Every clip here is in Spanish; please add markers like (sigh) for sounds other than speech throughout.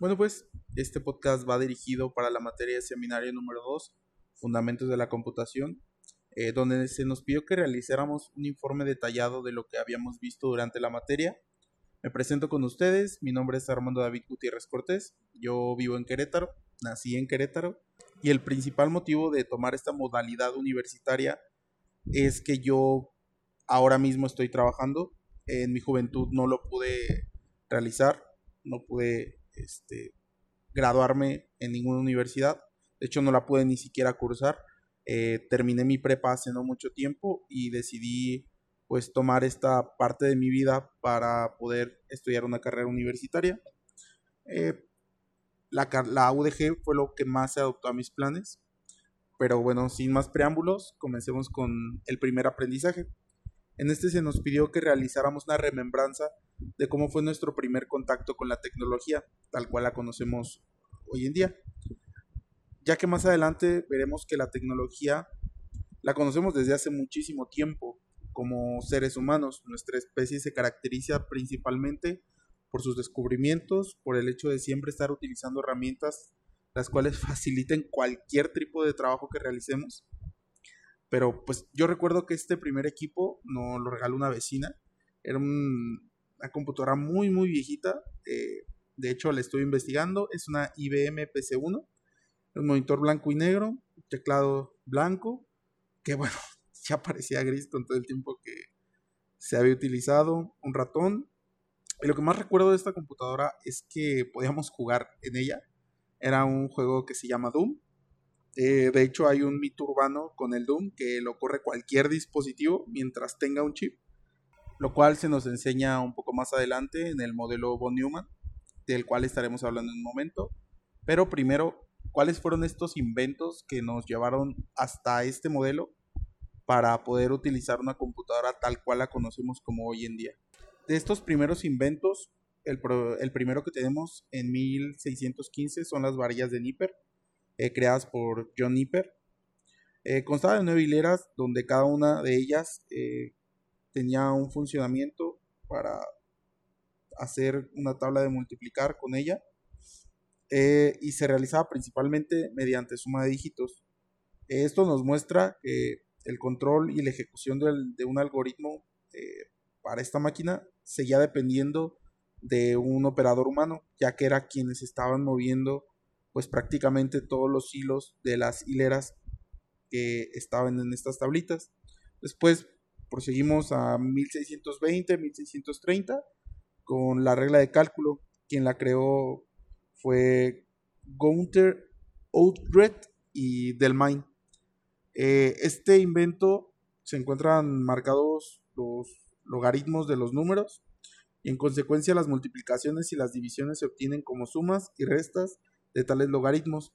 Bueno, pues este podcast va dirigido para la materia de seminario número 2, Fundamentos de la Computación, eh, donde se nos pidió que realizáramos un informe detallado de lo que habíamos visto durante la materia. Me presento con ustedes, mi nombre es Armando David Gutiérrez Cortés, yo vivo en Querétaro, nací en Querétaro, y el principal motivo de tomar esta modalidad universitaria es que yo ahora mismo estoy trabajando, en mi juventud no lo pude realizar, no pude este, graduarme en ninguna universidad. De hecho, no la pude ni siquiera cursar. Eh, terminé mi prepa hace no mucho tiempo y decidí pues tomar esta parte de mi vida para poder estudiar una carrera universitaria. Eh, la, la UDG fue lo que más se adoptó a mis planes. Pero bueno, sin más preámbulos, comencemos con el primer aprendizaje. En este se nos pidió que realizáramos una remembranza de cómo fue nuestro primer contacto con la tecnología, tal cual la conocemos hoy en día. Ya que más adelante veremos que la tecnología la conocemos desde hace muchísimo tiempo como seres humanos. Nuestra especie se caracteriza principalmente por sus descubrimientos, por el hecho de siempre estar utilizando herramientas las cuales (laughs) faciliten cualquier tipo de trabajo que realicemos. Pero pues yo recuerdo que este primer equipo nos lo regaló una vecina. Era un, una computadora muy, muy viejita. Eh, de hecho, la estoy investigando. Es una IBM PC1. Un monitor blanco y negro. Teclado blanco. Que bueno, (laughs) ya parecía gris con todo el tiempo que se había utilizado. Un ratón. Y lo que más recuerdo de esta computadora es que podíamos jugar en ella. Era un juego que se llama Doom. Eh, de hecho, hay un mito urbano con el Doom que lo corre cualquier dispositivo mientras tenga un chip lo cual se nos enseña un poco más adelante en el modelo von Neumann, del cual estaremos hablando en un momento. Pero primero, ¿cuáles fueron estos inventos que nos llevaron hasta este modelo para poder utilizar una computadora tal cual la conocemos como hoy en día? De estos primeros inventos, el, primero que tenemos en 1615 son las varillas de Nipper, eh, creadas por John Nipper. Eh, constaba de nueve hileras donde cada una de ellas eh, tenía un funcionamiento para hacer una tabla de multiplicar con ella y se realizaba principalmente mediante suma de dígitos. Esto nos muestra que el control y la ejecución de un algoritmo para esta máquina seguía dependiendo de un operador humano, ya que era quienes estaban moviendo pues prácticamente todos los hilos de las hileras que estaban en estas tablitas. Después proseguimos a 1620, 1630 con la regla de cálculo. Quien la creó fue Gunther Outred y Delmain. Eh, este invento se encuentran marcados los logaritmos de los números y en consecuencia las multiplicaciones y las divisiones se obtienen como sumas y restas de tales logaritmos.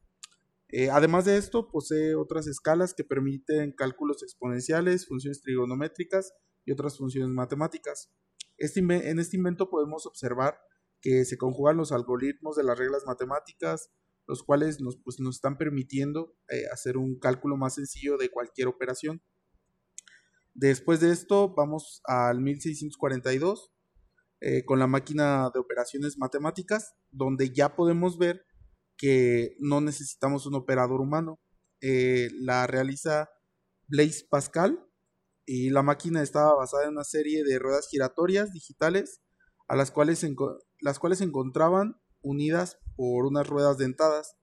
Eh, además de esto, posee otras escalas que permiten cálculos exponenciales, funciones trigonométricas y otras funciones matemáticas. Este en este invento podemos observar que se conjugan los algoritmos de las reglas matemáticas, los cuales nos, pues, nos están permitiendo eh, hacer un cálculo más sencillo de cualquier operación. Después de esto, vamos al 1642 eh, con la máquina de operaciones matemáticas, donde ya podemos ver que no necesitamos un operador humano. Eh, la realiza Blaise Pascal y la máquina estaba basada en una serie de ruedas giratorias digitales a las cuales, las cuales se encontraban unidas por unas ruedas dentadas.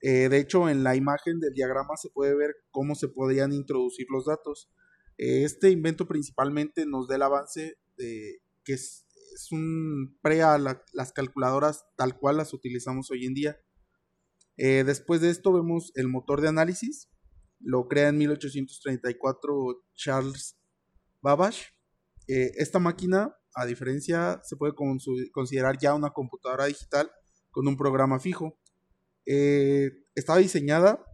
Eh, de hecho, en la imagen del diagrama se puede ver cómo se podían introducir los datos. Eh, este invento principalmente nos da el avance de que es, un pre a las calculadoras tal cual las utilizamos hoy en día. Eh, después de esto vemos el motor de análisis. Lo crea en 1834 Charles Babbage. Eh, esta máquina, a diferencia, se puede considerar ya una computadora digital con un programa fijo. Eh, estaba diseñada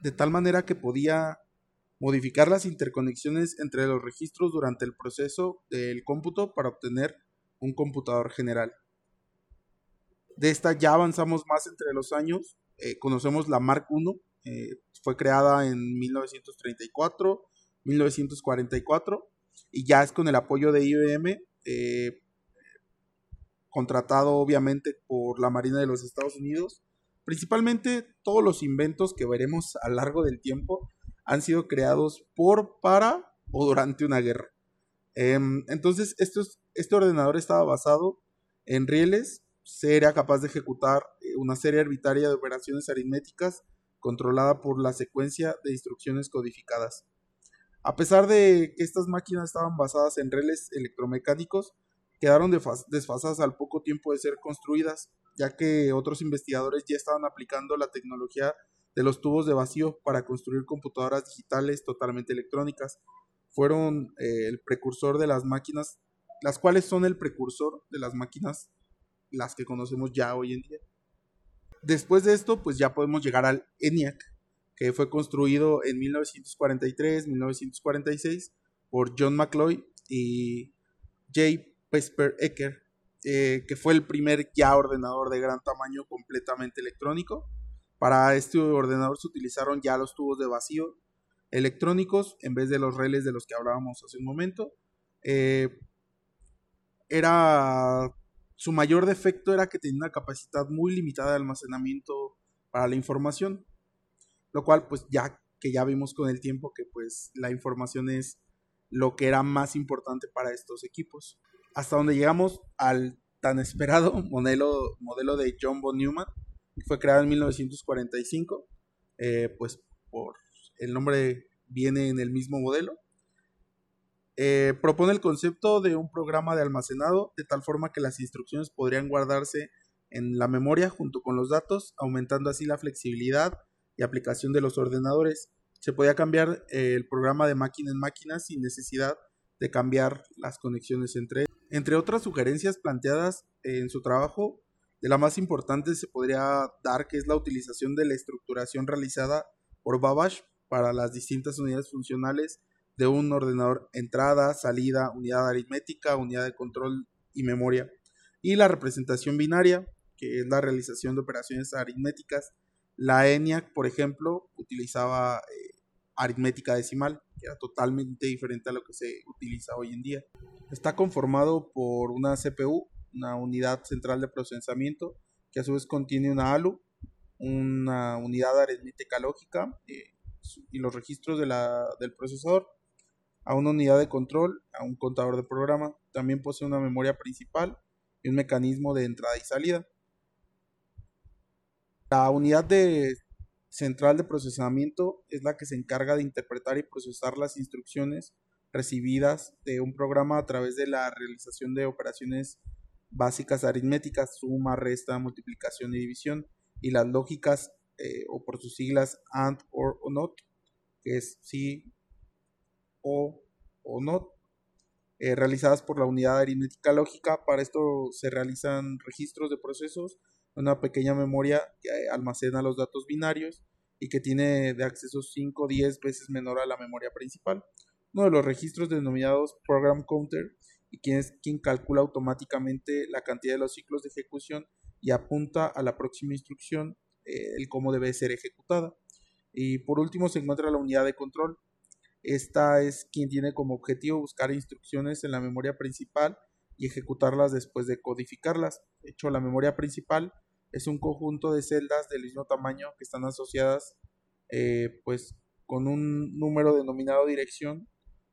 de tal manera que podía modificar las interconexiones entre los registros durante el proceso del cómputo para obtener un computador general. De esta ya avanzamos más entre los años. Eh, conocemos la Mark I, eh, fue creada en 1934, 1944, y ya es con el apoyo de IBM, eh, contratado obviamente por la Marina de los Estados Unidos. Principalmente todos los inventos que veremos a lo largo del tiempo han sido creados por, para o durante una guerra. Em, entonces, este ordenador estaba basado en rieles, era capaz de ejecutar eh, una serie arbitraria de operaciones aritméticas controlada por la secuencia de instrucciones codificadas. A pesar de que estas máquinas estaban basadas en rieles electromecánicos, quedaron desfasadas al poco tiempo de ser construidas, ya que otros investigadores ya estaban aplicando la tecnología de los tubos de vacío para construir computadoras digitales totalmente electrónicas. Fueron eh, el precursor de las máquinas, las cuales son el precursor de las máquinas, las que conocemos ya hoy en día. Después de esto, pues ya podemos llegar al ENIAC, que fue construido en 1943-1946 por John McCloy y J. Vesper Ecker, eh, que fue el primer ya ordenador de gran tamaño completamente electrónico. Para este ordenador se utilizaron ya los tubos de vacío electrónicos en vez de los relés de los que hablábamos hace un momento. Eh, era su mayor defecto era que tenía una capacidad muy limitada de almacenamiento para la información, lo cual pues ya que ya vimos con el tiempo que pues la información es lo que era más importante para estos equipos. Hasta donde llegamos al tan esperado (laughs) modelo, modelo de John von Neumann, fue creado en 1945, eh, pues por el nombre viene en el mismo modelo. Eh, propone el concepto de un programa de almacenado de tal forma que las instrucciones podrían guardarse en la memoria junto con los datos, aumentando así la flexibilidad y aplicación de los ordenadores. Se podía cambiar eh, el programa de máquina en máquina sin necesidad de cambiar las conexiones entre Entre otras sugerencias planteadas en su trabajo, de la más importante se podría dar que es la utilización de la estructuración realizada por Babbage para las distintas unidades funcionales de un ordenador entrada, salida, unidad aritmética, unidad de control y memoria. Y la representación binaria, que es la realización de operaciones aritméticas. La ENIAC, por ejemplo, utilizaba eh, aritmética decimal, que era totalmente diferente a lo que se utiliza hoy en día. Está conformado por una CPU, una unidad central de procesamiento que a su vez contiene una ALU, una unidad aritmética lógica eh, y los registros de la, del procesador, a una unidad de control, a un contador de programa. También posee una memoria principal y un mecanismo de entrada y salida. La unidad de central de procesamiento es la que se encarga de interpretar y procesar las instrucciones recibidas de un programa a través de la realización de operaciones básicas aritméticas, suma, resta, multiplicación y división, y las lógicas, eh, o por sus siglas AND, OR o NOT, que es sí, o o NOT, eh, realizadas por la unidad aritmética lógica. Para esto se realizan registros de procesos, una pequeña memoria que almacena los datos binarios y que tiene de acceso 5 o 10 veces menor a la memoria principal. Uno de los registros denominados Program Counter y quien es quien calcula automáticamente la cantidad de los ciclos de ejecución y apunta a la próxima instrucción eh, el cómo debe ser ejecutada. Y por último se encuentra la unidad de control. Esta es quien tiene como objetivo buscar instrucciones en la memoria principal y ejecutarlas después de codificarlas. De hecho, la memoria principal es un conjunto de celdas del mismo tamaño que están asociadas eh, pues con un número denominado dirección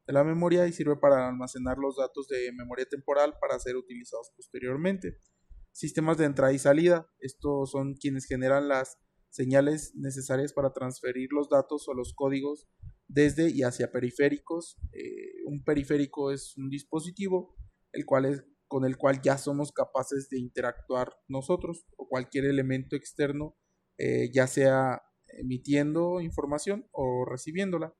de la memoria y sirve para almacenar los datos de memoria temporal para ser utilizados posteriormente. Sistemas de entrada y salida. Estos son quienes generan las señales necesarias para transferir los datos o los códigos desde y hacia periféricos. Eh, un periférico es un dispositivo el cual es, con el cual ya somos capaces de interactuar nosotros o cualquier elemento externo, eh, ya sea emitiendo información o recibiéndola.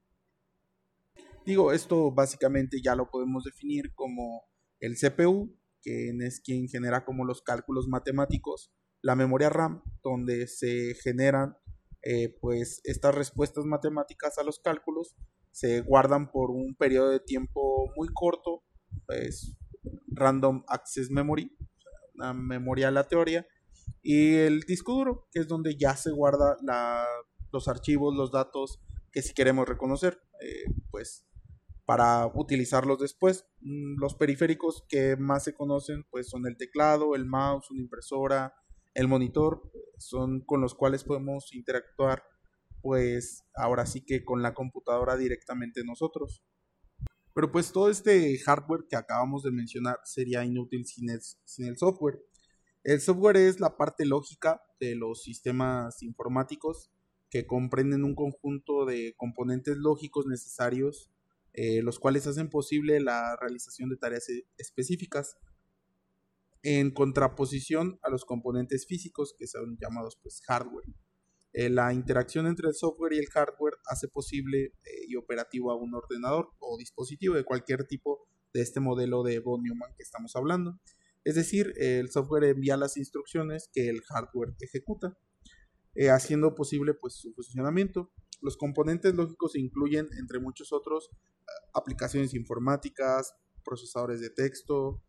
Digo, esto básicamente ya lo podemos definir como el CPU, que es quien genera como los cálculos matemáticos, la memoria RAM, donde se generan eh, pues estas respuestas matemáticas a los cálculos, se guardan por un periodo de tiempo muy corto, pues Random Access Memory, una memoria aleatoria, y el disco duro, que es donde ya se guarda los archivos, los datos que si queremos reconocer, eh, pues para utilizarlos después. Mm, los periféricos que más se conocen pues son el teclado, el mouse, una impresora, el monitor, son con los cuales podemos interactuar pues ahora sí que con la computadora directamente nosotros. Pero pues todo este hardware que acabamos de mencionar sería inútil sin el, software. El software es la parte lógica de los sistemas informáticos que comprenden un conjunto de componentes lógicos necesarios, eh, los cuales hacen posible la realización de tareas e, específicas, en contraposición a los componentes físicos que son llamados pues hardware. Eh, la interacción entre el software y el hardware hace posible eh, y operativo a un ordenador o dispositivo de cualquier tipo de este modelo de von Neumann que estamos hablando. Es decir, el software envía las instrucciones que el hardware ejecuta, eh, haciendo posible pues, su funcionamiento. Los componentes lógicos incluyen, entre muchos otros, aplicaciones informáticas, procesadores de texto,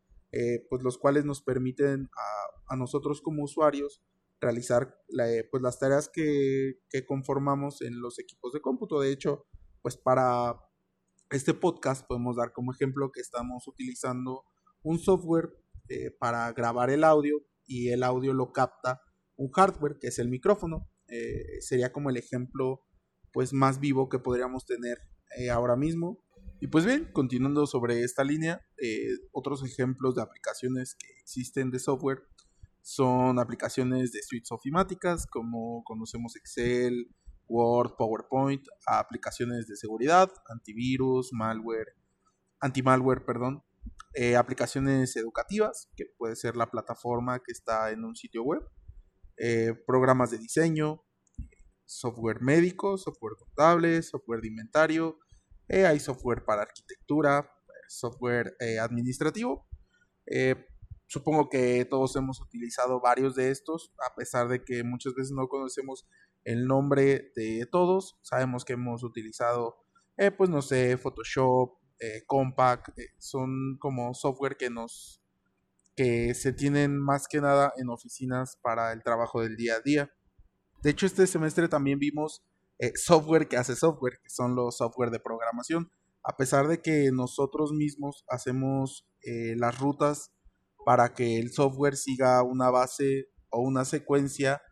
pues los cuales nos permiten a, nosotros como usuarios realizar eh, pues las tareas que, conformamos en los equipos de cómputo. De hecho, pues para este podcast podemos dar como ejemplo que estamos utilizando un software eh, para grabar el audio y el audio lo capta un hardware que es el micrófono. Eh, sería como el ejemplo pues más vivo que podríamos tener ahora mismo. Y pues bien, continuando sobre esta línea, otros ejemplos de aplicaciones que existen de software son aplicaciones de suites ofimáticas como conocemos Excel, Word, PowerPoint, aplicaciones de seguridad, antivirus, malware, anti-malware, perdón, eh, aplicaciones educativas, que puede ser la plataforma que está en un sitio web, eh, programas de diseño, software médico, software contable, software de inventario, eh, hay software para arquitectura, software administrativo, Supongo que todos hemos utilizado varios de estos, a pesar de que muchas veces no conocemos el nombre de todos. Sabemos que hemos utilizado, eh, pues no sé, Photoshop, eh, Compact, eh, son como software que nos que se tienen más que nada en oficinas para el trabajo del día a día. De hecho, este semestre también vimos software que hace software, que son los software de programación. A pesar de que nosotros mismos hacemos las rutas para que el software siga una base o una secuencia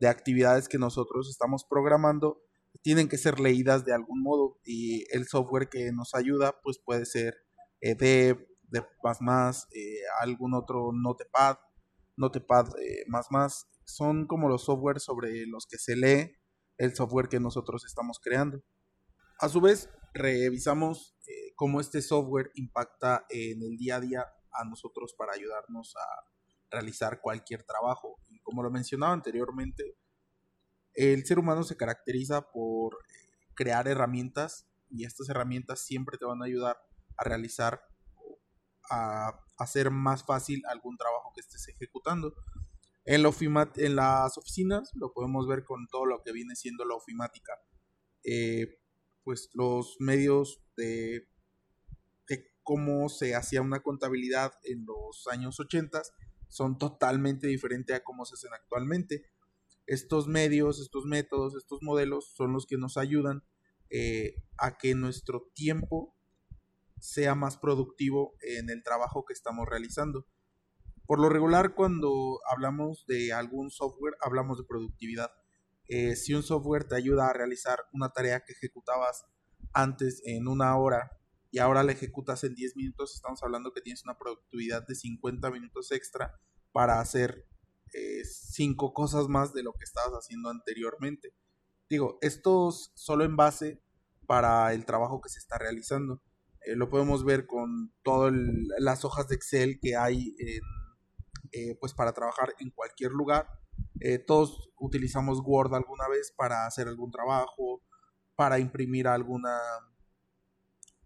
de actividades que nosotros estamos programando tienen que ser leídas de algún modo y el software que nos ayuda pues puede ser eh, Dev, Dev++, eh, algún otro Notepad, Notepad eh, más más, son como los software sobre los que se lee el software que nosotros estamos creando. A su vez, revisamos eh, cómo este software impacta en el día a día a nosotros para ayudarnos a realizar cualquier trabajo. Y como lo mencionaba anteriormente, el ser humano se caracteriza por eh, crear herramientas y estas herramientas siempre te van a ayudar a realizar, a hacer más fácil algún trabajo que estés ejecutando. En, en las oficinas lo podemos ver con todo lo que viene siendo la ofimática. Eh, pues los medios de cómo se hacía una contabilidad en los años 80 son totalmente diferentes a cómo se hacen actualmente. Estos medios, estos métodos, estos modelos son los que nos ayudan eh, a que nuestro tiempo sea más productivo en el trabajo que estamos realizando. Por lo regular, cuando hablamos de algún software, hablamos de productividad. Eh, si un software te ayuda a realizar una tarea que ejecutabas antes en una hora y ahora la ejecutas en 10 minutos, estamos hablando que tienes una productividad de 50 minutos extra para hacer 5 eh, cosas más de lo que estabas haciendo anteriormente. Digo, esto solo en base para el trabajo que se está realizando. Eh, lo podemos ver con todas las hojas de Excel que hay eh, pues para trabajar en cualquier lugar. todos utilizamos Word alguna vez para hacer algún trabajo, para imprimir alguna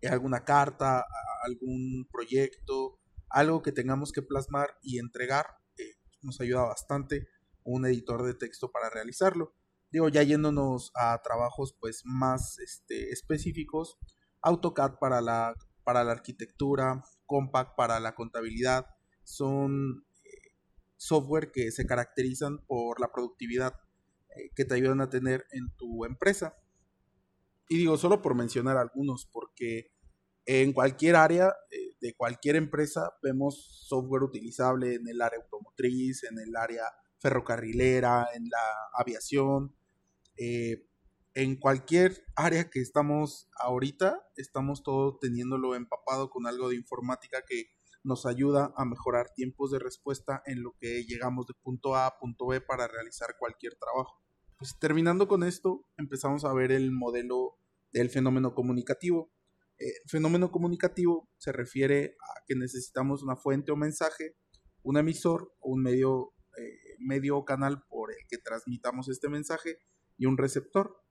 alguna carta, algún proyecto, algo que tengamos que plasmar y entregar, eh, nos ayuda bastante un editor de texto para realizarlo. Digo, ya yéndonos a trabajos pues más este, específicos, AutoCAD para la, para la arquitectura, Compact para la contabilidad, son eh, software que se caracterizan por la productividad eh, que te ayudan a tener en tu empresa. Y digo, solo por mencionar algunos, porque En cualquier área eh, de cualquier empresa vemos software utilizable en el área automotriz, en el área ferrocarrilera, en la aviación, eh, en cualquier área que estamos ahorita, estamos todo teniéndolo empapado con algo de informática que nos ayuda a mejorar tiempos de respuesta en lo que llegamos de punto A a punto B para realizar cualquier trabajo. Pues terminando con esto, empezamos a ver el modelo del fenómeno comunicativo. El eh, fenómeno comunicativo se refiere a que necesitamos una fuente o mensaje, un emisor o un medio, eh, medio o canal por el que transmitamos este mensaje y un receptor.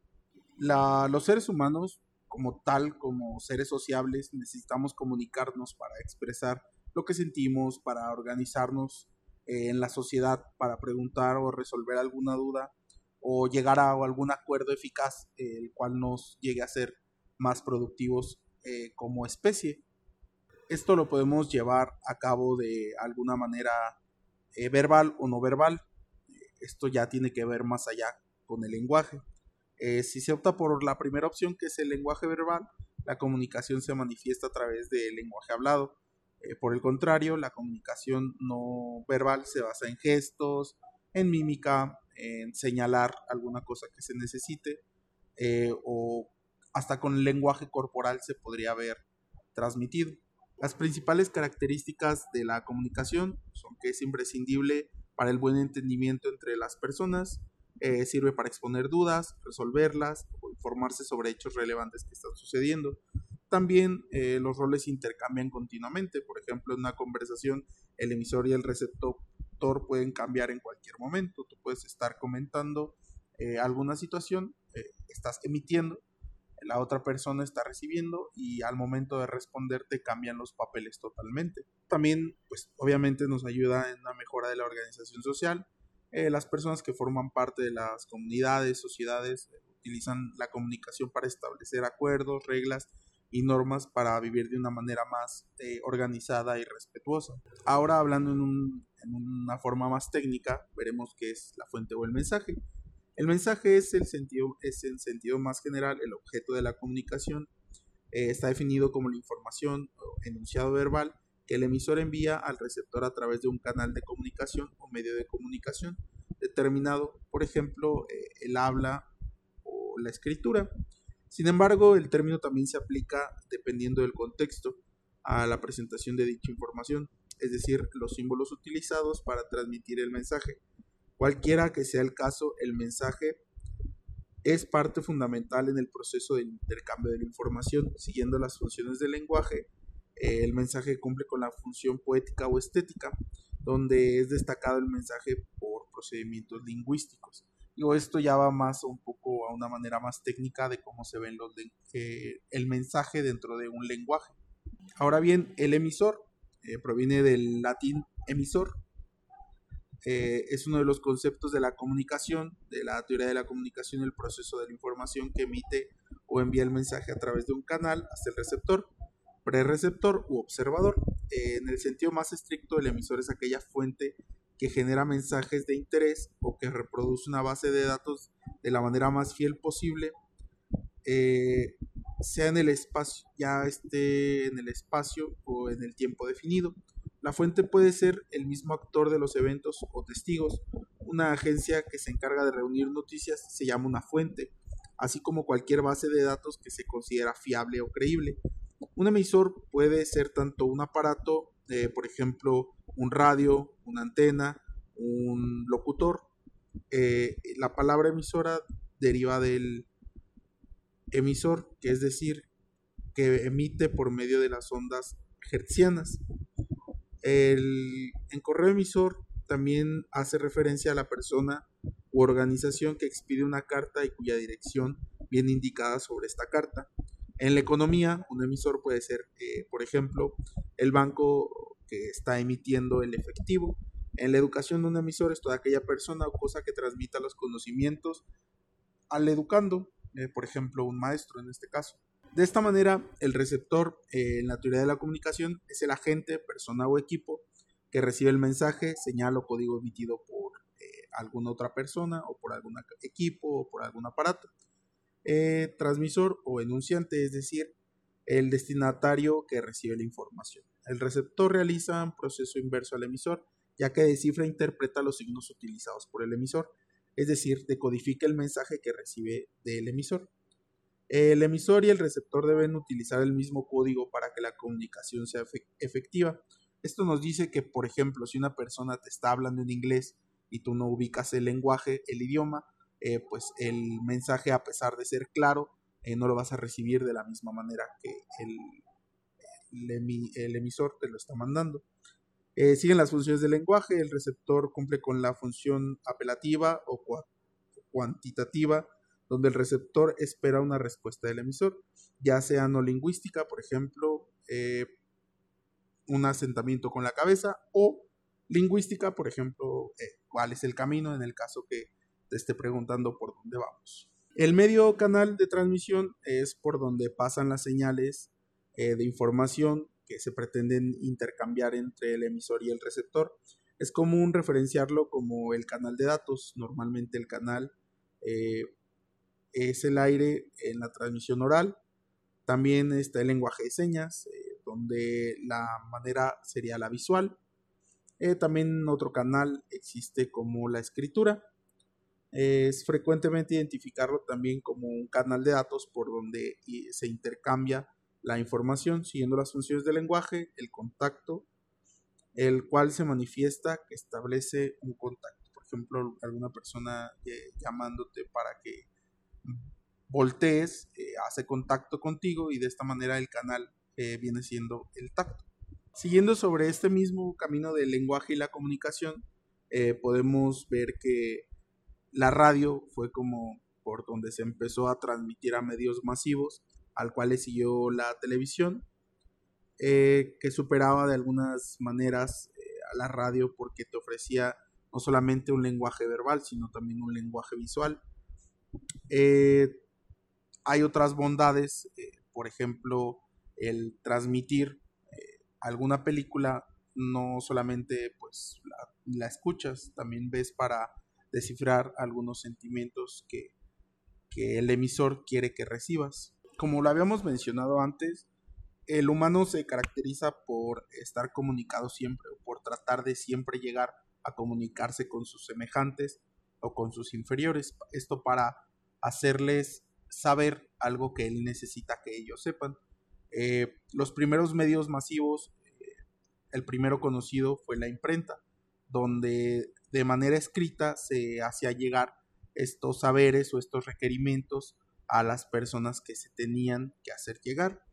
los seres humanos, como tal, como seres sociables, necesitamos comunicarnos para expresar lo que sentimos, para organizarnos eh, en la sociedad, para preguntar o resolver alguna duda o llegar a algún acuerdo eficaz, el cual nos llegue a ser más productivos eh, como especie. Esto lo podemos llevar a cabo de alguna manera eh, verbal o no verbal. Esto ya tiene que ver más allá con el lenguaje. Eh, si se opta por la primera opción, que es el lenguaje verbal, la comunicación se manifiesta a través del lenguaje hablado. Por el contrario, la comunicación no verbal se basa en gestos, en mímica, en señalar alguna cosa que se necesite eh, o hasta con lenguaje corporal se podría haber transmitido. Las principales características de la comunicación son que es imprescindible para el buen entendimiento entre las personas, eh, sirve para exponer dudas, resolverlas o informarse sobre hechos relevantes que están sucediendo. También eh, los roles intercambian continuamente, por ejemplo, en una conversación el emisor y el receptor pueden cambiar en cualquier momento. Tú puedes estar comentando eh, alguna situación, eh, estás emitiendo, la otra persona está recibiendo y al momento de responderte cambian los papeles totalmente. También, pues obviamente nos ayuda en la mejora de la organización social. Las personas que forman parte de las comunidades, sociedades, utilizan la comunicación para establecer acuerdos, reglas y normas para vivir de una manera más organizada y respetuosa. Ahora hablando en un en una forma más técnica, veremos qué es la fuente o el mensaje. El mensaje es el sentido, es en sentido más general el objeto de la comunicación. Eh, está definido como la información o enunciado verbal que el emisor envía al receptor a través de un canal de comunicación o medio de comunicación determinado, por ejemplo, eh, el habla o la escritura. Sin embargo, el término también se aplica, dependiendo del contexto, a la presentación de dicha información es decir, los símbolos utilizados para transmitir el mensaje. Cualquiera que sea el caso, el mensaje es parte fundamental en el proceso de intercambio de la información. Siguiendo las funciones del lenguaje, eh, el mensaje cumple con la función poética o estética, donde es destacado el mensaje por procedimientos lingüísticos. Digo, esto ya va más un poco a una manera más técnica de cómo se ven los eh, el mensaje dentro de un lenguaje. Ahora bien, el emisor eh, proviene del latín emisor. Eh, es uno de los conceptos de la comunicación, de la teoría de la comunicación, el proceso de la información que emite o envía el mensaje a través de un canal hasta el receptor, prereceptor u observador. En el sentido más estricto, el emisor es aquella fuente que genera mensajes de interés o que reproduce una base de datos de la manera más fiel posible sea en el espacio, ya esté en el espacio o en el tiempo definido. La fuente puede ser el mismo actor de los eventos o testigos. Una agencia que se encarga de reunir noticias se llama una fuente, así como cualquier base de datos que se considera fiable o creíble. Un emisor puede ser tanto un aparato, por ejemplo, un radio, una antena, un locutor. Eh, la palabra emisora deriva del emisor, que es decir, que emite por medio de las ondas hertzianas. El, en correo emisor también hace referencia a la persona u organización que expide una carta y cuya dirección viene indicada sobre esta carta. En la economía, un emisor puede ser, eh, por ejemplo, el banco que está emitiendo el efectivo. En la educación, un emisor es toda aquella persona o cosa que transmita los conocimientos al educando. Eh, por ejemplo, un maestro en este caso. De esta manera, el receptor eh, en la teoría de la comunicación es el agente, persona o equipo que recibe el mensaje, señal o código emitido por eh, alguna otra persona o por algún equipo o por algún aparato. transmisor o enunciante, es decir, el destinatario que recibe la información. El receptor realiza un proceso inverso al emisor, ya que descifra e interpreta los signos utilizados por el emisor, es decir, decodifica el mensaje que recibe del emisor. El emisor y el receptor deben utilizar el mismo código para que la comunicación sea efectiva. Esto nos dice que, por ejemplo, si una persona te está hablando en inglés y tú no ubicas el lenguaje, el idioma, eh, pues el mensaje, a pesar de ser claro, eh, no lo vas a recibir de la misma manera que el, el, emisor te lo está mandando. Eh, siguen las funciones del lenguaje, el receptor cumple con la función apelativa o cuantitativa, donde el receptor espera una respuesta del emisor, ya sea no lingüística, por ejemplo, un asentamiento con la cabeza, o lingüística, por ejemplo, cuál es el camino en el caso que te esté preguntando por dónde vamos. El medio canal de transmisión es por donde pasan las señales eh, de información que se pretenden intercambiar entre el emisor y el receptor. Es común referenciarlo como el canal de datos. Normalmente el canal eh, es el aire en la transmisión oral. También está el lenguaje de señas, eh, donde la manera sería la visual. también otro canal existe como la escritura es frecuentemente identificarlo también como un canal de datos por donde se intercambia la información siguiendo las funciones del lenguaje, el contacto, el cual se manifiesta que establece un contacto. Por ejemplo, alguna persona eh, llamándote para que voltees, eh, hace contacto contigo y de esta manera el canal eh, viene siendo el tacto. Siguiendo sobre este mismo camino del lenguaje y la comunicación, podemos ver que la radio fue como por donde se empezó a transmitir a medios masivos, al cual le siguió la televisión, eh, que superaba de algunas maneras eh, a la radio porque te ofrecía no solamente un lenguaje verbal, sino también un lenguaje visual. Eh, hay otras bondades, por ejemplo, el transmitir alguna película, no solamente pues la escuchas, también ves para descifrar algunos sentimientos que, el emisor quiere que recibas. Como lo habíamos mencionado antes, el humano se caracteriza por estar comunicado siempre o por tratar de siempre llegar a comunicarse con sus semejantes o con sus inferiores. Esto para hacerles saber algo que él necesita que ellos sepan. Eh, los primeros medios masivos, eh, el primero conocido fue la imprenta, donde de manera escrita se hacía llegar estos saberes o estos requerimientos a las personas que se tenían que hacer llegar.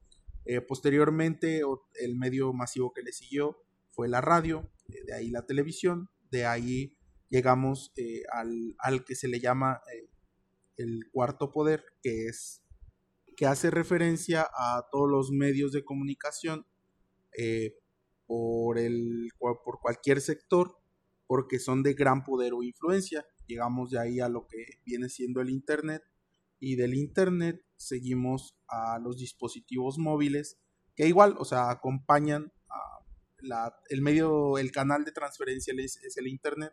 Eh, posteriormente, el medio masivo que le siguió fue la radio, eh, de ahí la televisión, de ahí llegamos eh, al, que se le llama el cuarto poder, que es que hace referencia a todos los medios de comunicación por, el, por cualquier sector porque son de gran poder o influencia. Llegamos de ahí a lo que viene siendo el Internet y del Internet seguimos a los dispositivos móviles que igual, o sea, acompañan a el medio, el canal de transferencia es, es el Internet,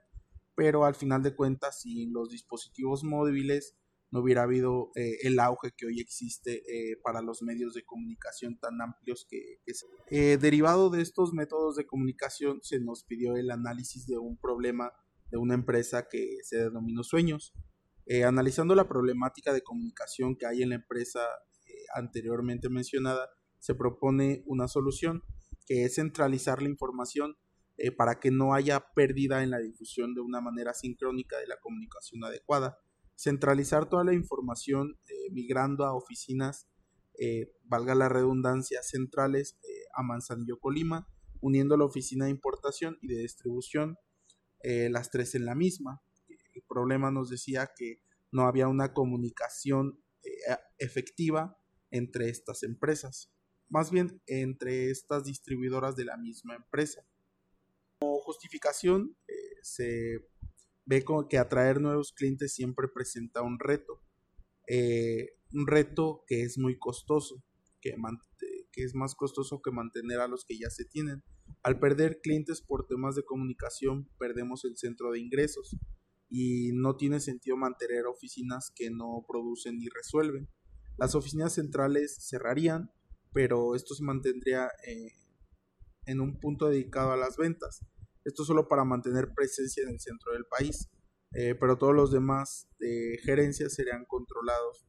pero al final de cuentas, si los dispositivos móviles no hubiera habido eh, el auge que hoy existe eh, para los medios de comunicación tan amplios que, eh, derivado de estos métodos de comunicación se nos pidió el análisis de un problema de una empresa que se denominó Sueños. analizando la problemática de comunicación que hay en la empresa anteriormente mencionada, se propone una solución que es centralizar la información para que no haya pérdida en la difusión de una manera sincrónica de la comunicación adecuada centralizar toda la información eh, migrando a oficinas, eh, valga la redundancia, centrales eh, a Manzanillo, Colima, uniendo la oficina de importación y de distribución, las tres en la misma. El problema nos decía que no había una comunicación efectiva entre estas empresas, más bien entre estas distribuidoras de la misma empresa. Como justificación se ve que atraer nuevos clientes siempre presenta un reto. Eh, un reto que es muy costoso, que, que es más costoso que mantener a los que ya se tienen. Al perder clientes por temas de comunicación, perdemos el centro de ingresos y no tiene sentido mantener oficinas que no producen ni resuelven. Las oficinas centrales cerrarían pero esto se mantendría eh, en un punto dedicado a las ventas. Esto solo para mantener presencia en el centro del país, eh, pero todos los demás de gerencia serían controlados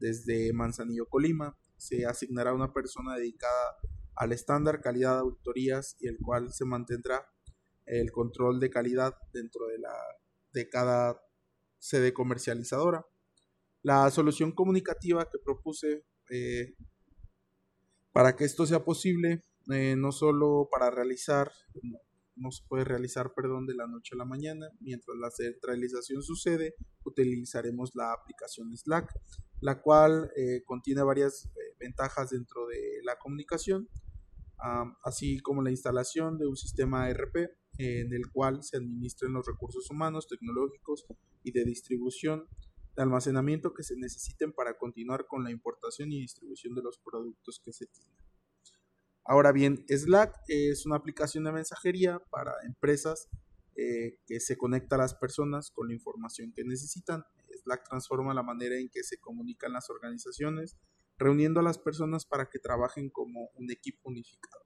desde Manzanillo, Colima. Se asignará una persona dedicada al estándar calidad auditorías y el cual se mantendrá el control de calidad dentro de, la, de cada sede comercializadora. La solución comunicativa que propuse eh, para que esto sea posible, eh, no solo para realizar, no, se puede realizar, perdón, de la noche a la mañana, mientras la centralización sucede, utilizaremos la aplicación Slack, la cual eh, contiene varias ventajas dentro de la comunicación, así como la instalación de un sistema ERP en el cual se administren los recursos humanos, tecnológicos y de distribución de almacenamiento que se necesiten para continuar con la importación y distribución de los productos que se tienen. Ahora bien, Slack es una aplicación de mensajería para empresas eh, que se conecta a las personas con la información que necesitan. Slack transforma la manera en que se comunican las organizaciones, reuniendo a las personas para que trabajen como un equipo unificado.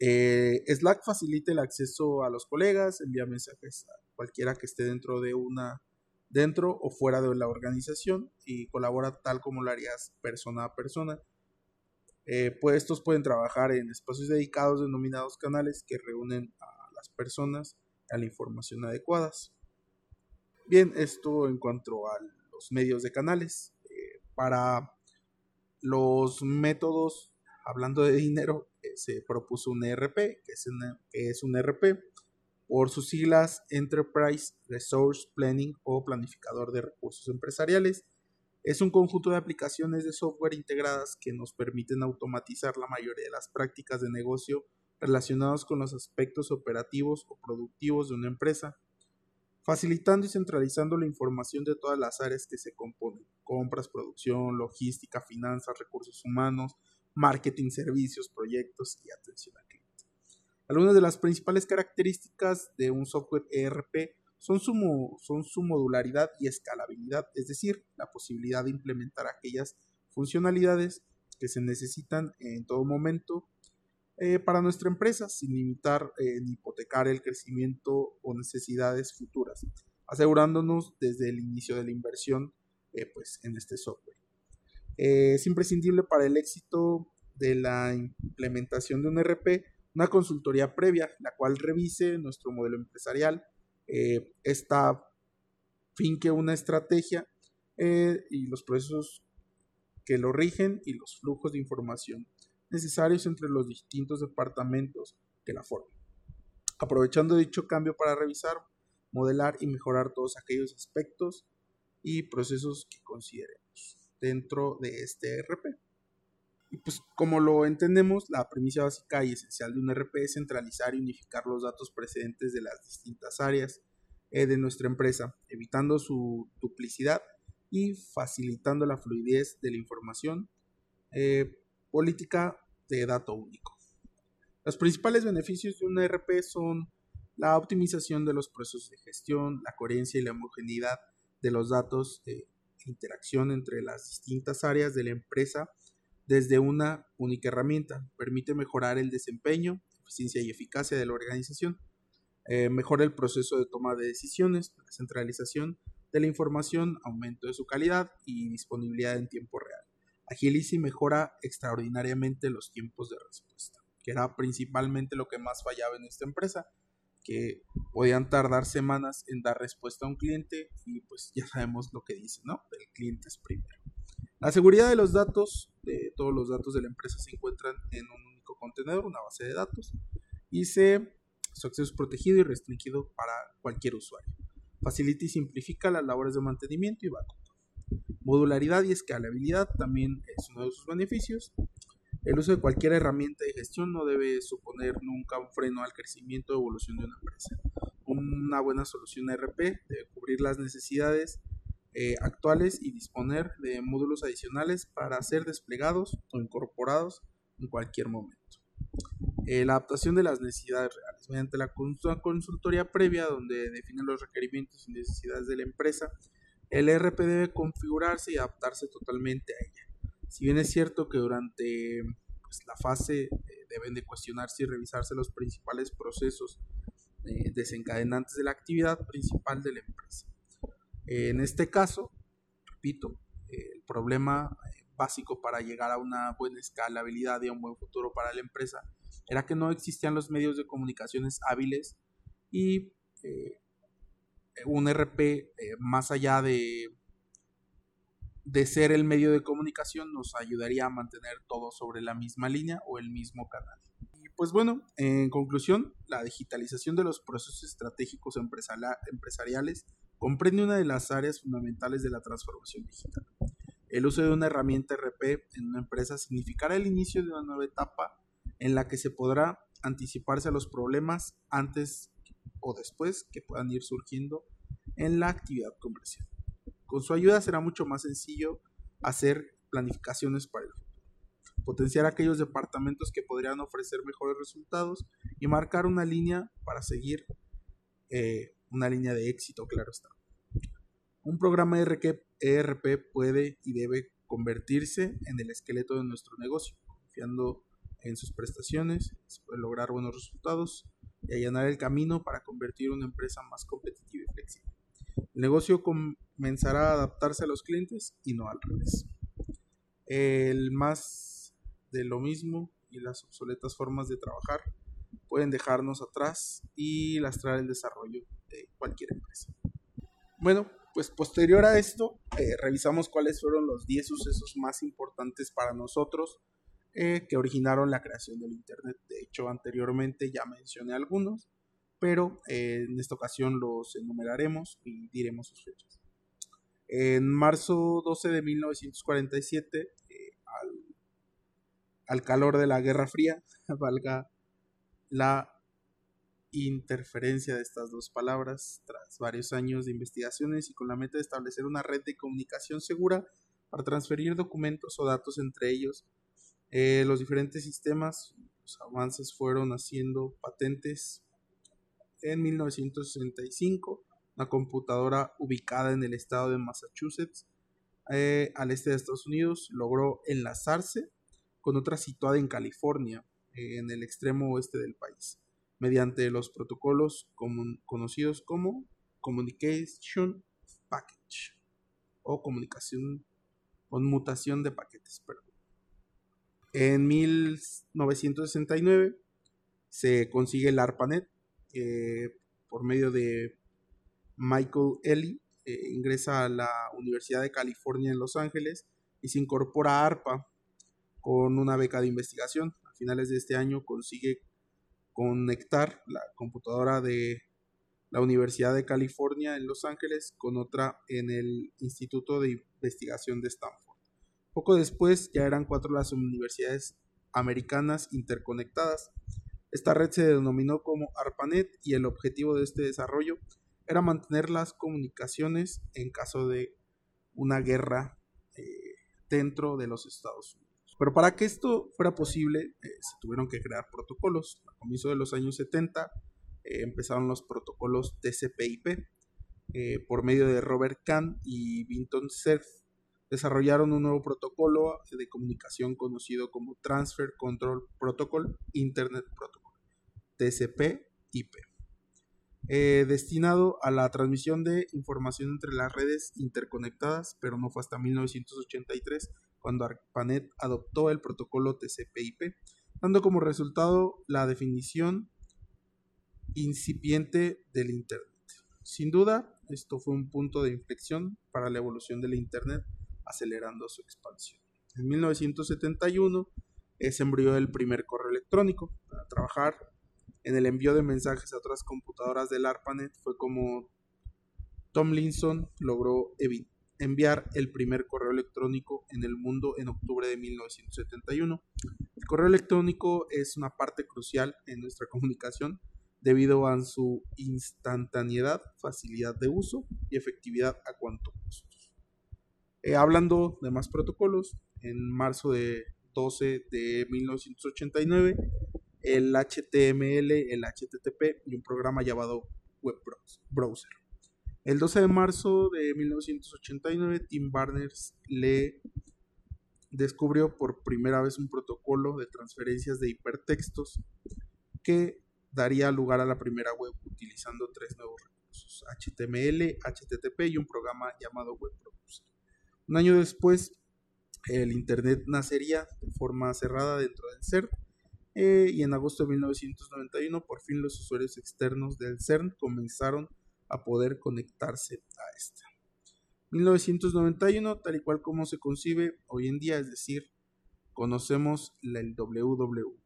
Eh, Slack facilita el acceso a los colegas, envía mensajes a cualquiera que esté dentro de una dentro o fuera de la organización y colabora tal como lo harías persona a persona. Eh, pues estos pueden trabajar en espacios dedicados denominados canales que reúnen a las personas a la información adecuadas. Bien, esto en cuanto a los medios de canales. Eh, para los métodos, hablando de dinero, se propuso un ERP, que es, es un ERP, por sus siglas Enterprise Resource Planning o Planificador de Recursos Empresariales. Es un conjunto de aplicaciones de software integradas que nos permiten automatizar la mayoría de las prácticas de negocio relacionadas con los aspectos operativos o productivos de una empresa, facilitando y centralizando la información de todas las áreas que se componen, compras, producción, logística, finanzas, recursos humanos, marketing, servicios, proyectos y atención al cliente. Algunas de las principales características de un software ERP son su, son su modularidad y escalabilidad, es decir, la posibilidad de implementar aquellas funcionalidades que se necesitan en todo momento eh, para nuestra empresa sin limitar eh, ni hipotecar el crecimiento o necesidades futuras, asegurándonos desde el inicio de la inversión eh, pues, en este software. Es imprescindible para el éxito de la implementación de un RP una consultoría previa, la cual revise nuestro modelo empresarial, eh, esta finque una estrategia eh, y los procesos que lo rigen y los flujos de información necesarios entre los distintos departamentos que la forman. Aprovechando dicho cambio para revisar, modelar y mejorar todos aquellos aspectos y procesos que consideremos dentro de este RP. Y pues como lo entendemos, la premisa básica y esencial de un RP es centralizar y unificar los datos precedentes de las distintas áreas eh, de nuestra empresa, evitando su duplicidad y facilitando la fluidez de la información eh, política de dato único. Los principales beneficios de un RP son la optimización de los procesos de gestión, la coherencia y la homogeneidad de los datos eh, interacción entre las distintas áreas de la empresa desde una única herramienta. Permite mejorar el desempeño, eficiencia y eficacia de la organización. Eh, mejora el proceso de toma de decisiones, la centralización de la información, aumento de su calidad y disponibilidad en tiempo real. Agiliza y mejora extraordinariamente los tiempos de respuesta, que era principalmente lo que más fallaba en esta empresa, que podían tardar semanas en dar respuesta a un cliente y pues ya sabemos lo que dice, ¿no? El cliente es primero. La seguridad de los datos, de todos los datos de la empresa se encuentran en un único contenedor, una base de datos, y se, su acceso es protegido y restringido para cualquier usuario. Facilita y simplifica las labores de mantenimiento y backup. Modularidad y escalabilidad también es uno de sus beneficios. El uso de cualquier herramienta de gestión no debe suponer nunca un freno al crecimiento o evolución de una empresa. Una buena solución RP debe cubrir las necesidades eh, actuales y disponer de módulos adicionales para ser desplegados o incorporados en cualquier momento. Eh, la adaptación de las necesidades reales mediante la consultoría previa donde definen los requerimientos y necesidades de la empresa, el RP debe configurarse y adaptarse totalmente a ella Si bien es cierto que durante pues, la fase eh, deben de cuestionarse y revisarse los principales procesos desencadenantes de la actividad principal de la empresa. En este caso, repito, el problema básico para llegar a una buena escalabilidad y a un buen futuro para la empresa era que no existían los medios de comunicaciones hábiles y eh, un RP eh, más allá de, de ser el medio de comunicación nos ayudaría a mantener todo sobre la misma línea o el mismo canal. Y pues bueno, en conclusión, la digitalización de los procesos estratégicos empresariales comprende una de las áreas fundamentales de la transformación digital. El uso de una herramienta RP en una empresa significará el inicio de una nueva etapa en la que se podrá anticiparse a los problemas antes o después que puedan ir surgiendo en la actividad comercial. Con su ayuda será mucho más sencillo hacer planificaciones para el futuro, potenciar aquellos departamentos que podrían ofrecer mejores resultados y marcar una línea para seguir eh, una línea de éxito, claro está. Un programa ERP puede y debe convertirse en el esqueleto de nuestro negocio, confiando en sus prestaciones, se puede lograr buenos resultados y allanar el camino para convertir una empresa más competitiva y flexible. El negocio comenzará a adaptarse a los clientes y no al revés. El más de lo mismo y las obsoletas formas de trabajar pueden dejarnos atrás y lastrar el desarrollo de cualquier empresa. Bueno, pues posterior a esto, eh, revisamos cuáles fueron los 10 sucesos más importantes para nosotros eh, que originaron la creación del Internet. De hecho, anteriormente ya mencioné algunos, pero eh, en esta ocasión los enumeraremos y diremos sus fechas. En marzo 12 de 1947, al, al calor de la Guerra Fría, (laughs) valga la interferencia de estas dos palabras tras varios años de investigaciones y con la meta de establecer una red de comunicación segura para transferir documentos o datos entre ellos. Eh, los diferentes sistemas, los avances fueron haciendo patentes en 1965, una computadora ubicada en el estado de Massachusetts, eh, al este de Estados Unidos, logró enlazarse con otra situada en California, en el extremo oeste del país mediante los protocolos conocidos como Communication Package o comunicación conmutación de paquetes. En 1969 se consigue el ARPANET por medio de Michael Ellie, eh, ingresa a la Universidad de California en Los Ángeles y se incorpora a ARPA con una beca de investigación. Finales de este año consigue conectar la computadora de la Universidad de California en Los Ángeles con otra en el Instituto de Investigación de Stanford. Poco después ya eran cuatro las universidades americanas interconectadas. Esta red se denominó como ARPANET y el objetivo de este desarrollo era mantener las comunicaciones en caso de una guerra eh, dentro de los Estados Unidos. Pero para que esto fuera posible, eh, se tuvieron que crear protocolos. A comienzo de los años 70 eh, empezaron los protocolos TCP/IP. Eh, por medio de Robert Kahn y Vinton Cerf, desarrollaron un nuevo protocolo de comunicación conocido como Transfer Control Protocol Internet Protocol, TCP/IP. destinado a la transmisión de información entre las redes interconectadas, pero no fue hasta 1983 cuando ARPANET adoptó el protocolo TCP/IP, dando como resultado la definición incipiente del Internet. Sin duda, esto fue un punto de inflexión para la evolución del Internet, acelerando su expansión. En 1971 se embrió el primer correo electrónico. Para trabajar en el envío de mensajes a otras computadoras del ARPANET fue como Tomlinson logró evitar enviar el primer correo electrónico en el mundo en octubre de 1971. El correo electrónico es una parte crucial en nuestra (laughs) comunicación debido a su instantaneidad, facilidad de uso y efectividad a cuanto costos. Eh, hablando de más protocolos, en marzo de 12 de 1989, el HTML, el HTTP y un programa llamado Web Browser el 12 de marzo de 1989, Tim Berners-Lee descubrió por primera vez un protocolo de transferencias de hipertextos que daría lugar a la primera web utilizando tres nuevos recursos, HTML, HTTP y un programa llamado Web Browser. Un año después, el Internet nacería de forma cerrada dentro del CERN eh, y en agosto de 1991 por fin los usuarios externos del CERN comenzaron a poder conectarse a esta. 1991, tal y cual como se concibe hoy en día, es decir, conocemos el WWW,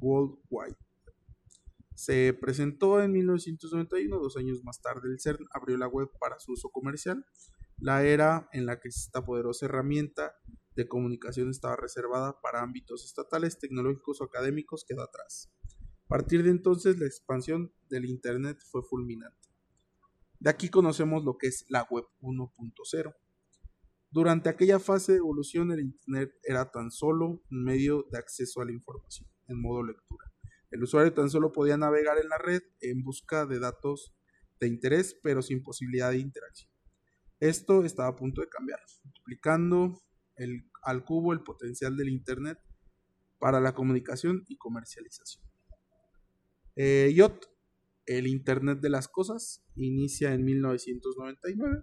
World Wide se presentó en 1991, dos años más tarde el CERN abrió la web para su uso comercial, la era en la que esta poderosa herramienta de comunicación estaba reservada para ámbitos estatales, tecnológicos o académicos quedó atrás. A partir de entonces la expansión del Internet fue fulminante. De aquí conocemos lo que es la web 1.0. Durante aquella fase de evolución el Internet era tan solo un medio de acceso a la información en modo lectura. El usuario tan solo podía navegar en la red en busca de datos de interés, pero sin posibilidad de interacción. Esto estaba a punto de cambiar, multiplicando al cubo el potencial del Internet para la comunicación y comercialización. Eh, el Internet de las Cosas, inicia en 1999.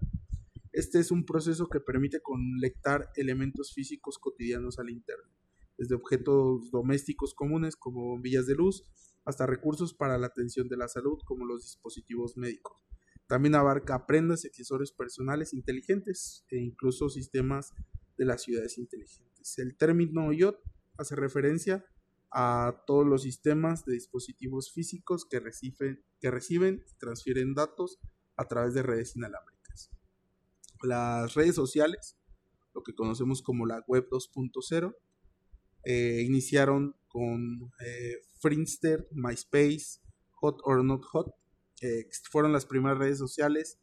Este es un proceso que permite conectar elementos físicos cotidianos al Internet desde objetos domésticos comunes como bombillas de luz hasta recursos para la atención de la salud como los dispositivos médicos. También abarca prendas y accesorios personales inteligentes e incluso sistemas de las ciudades inteligentes. El término IoT hace referencia a todos los sistemas de dispositivos físicos que reciben, que reciben y transfieren datos a través de redes inalámbricas. Las redes sociales, lo que conocemos como la Web 2.0, eh, iniciaron con eh, Friendster, MySpace, Hot or Not Hot. Eh, fueron las primeras redes sociales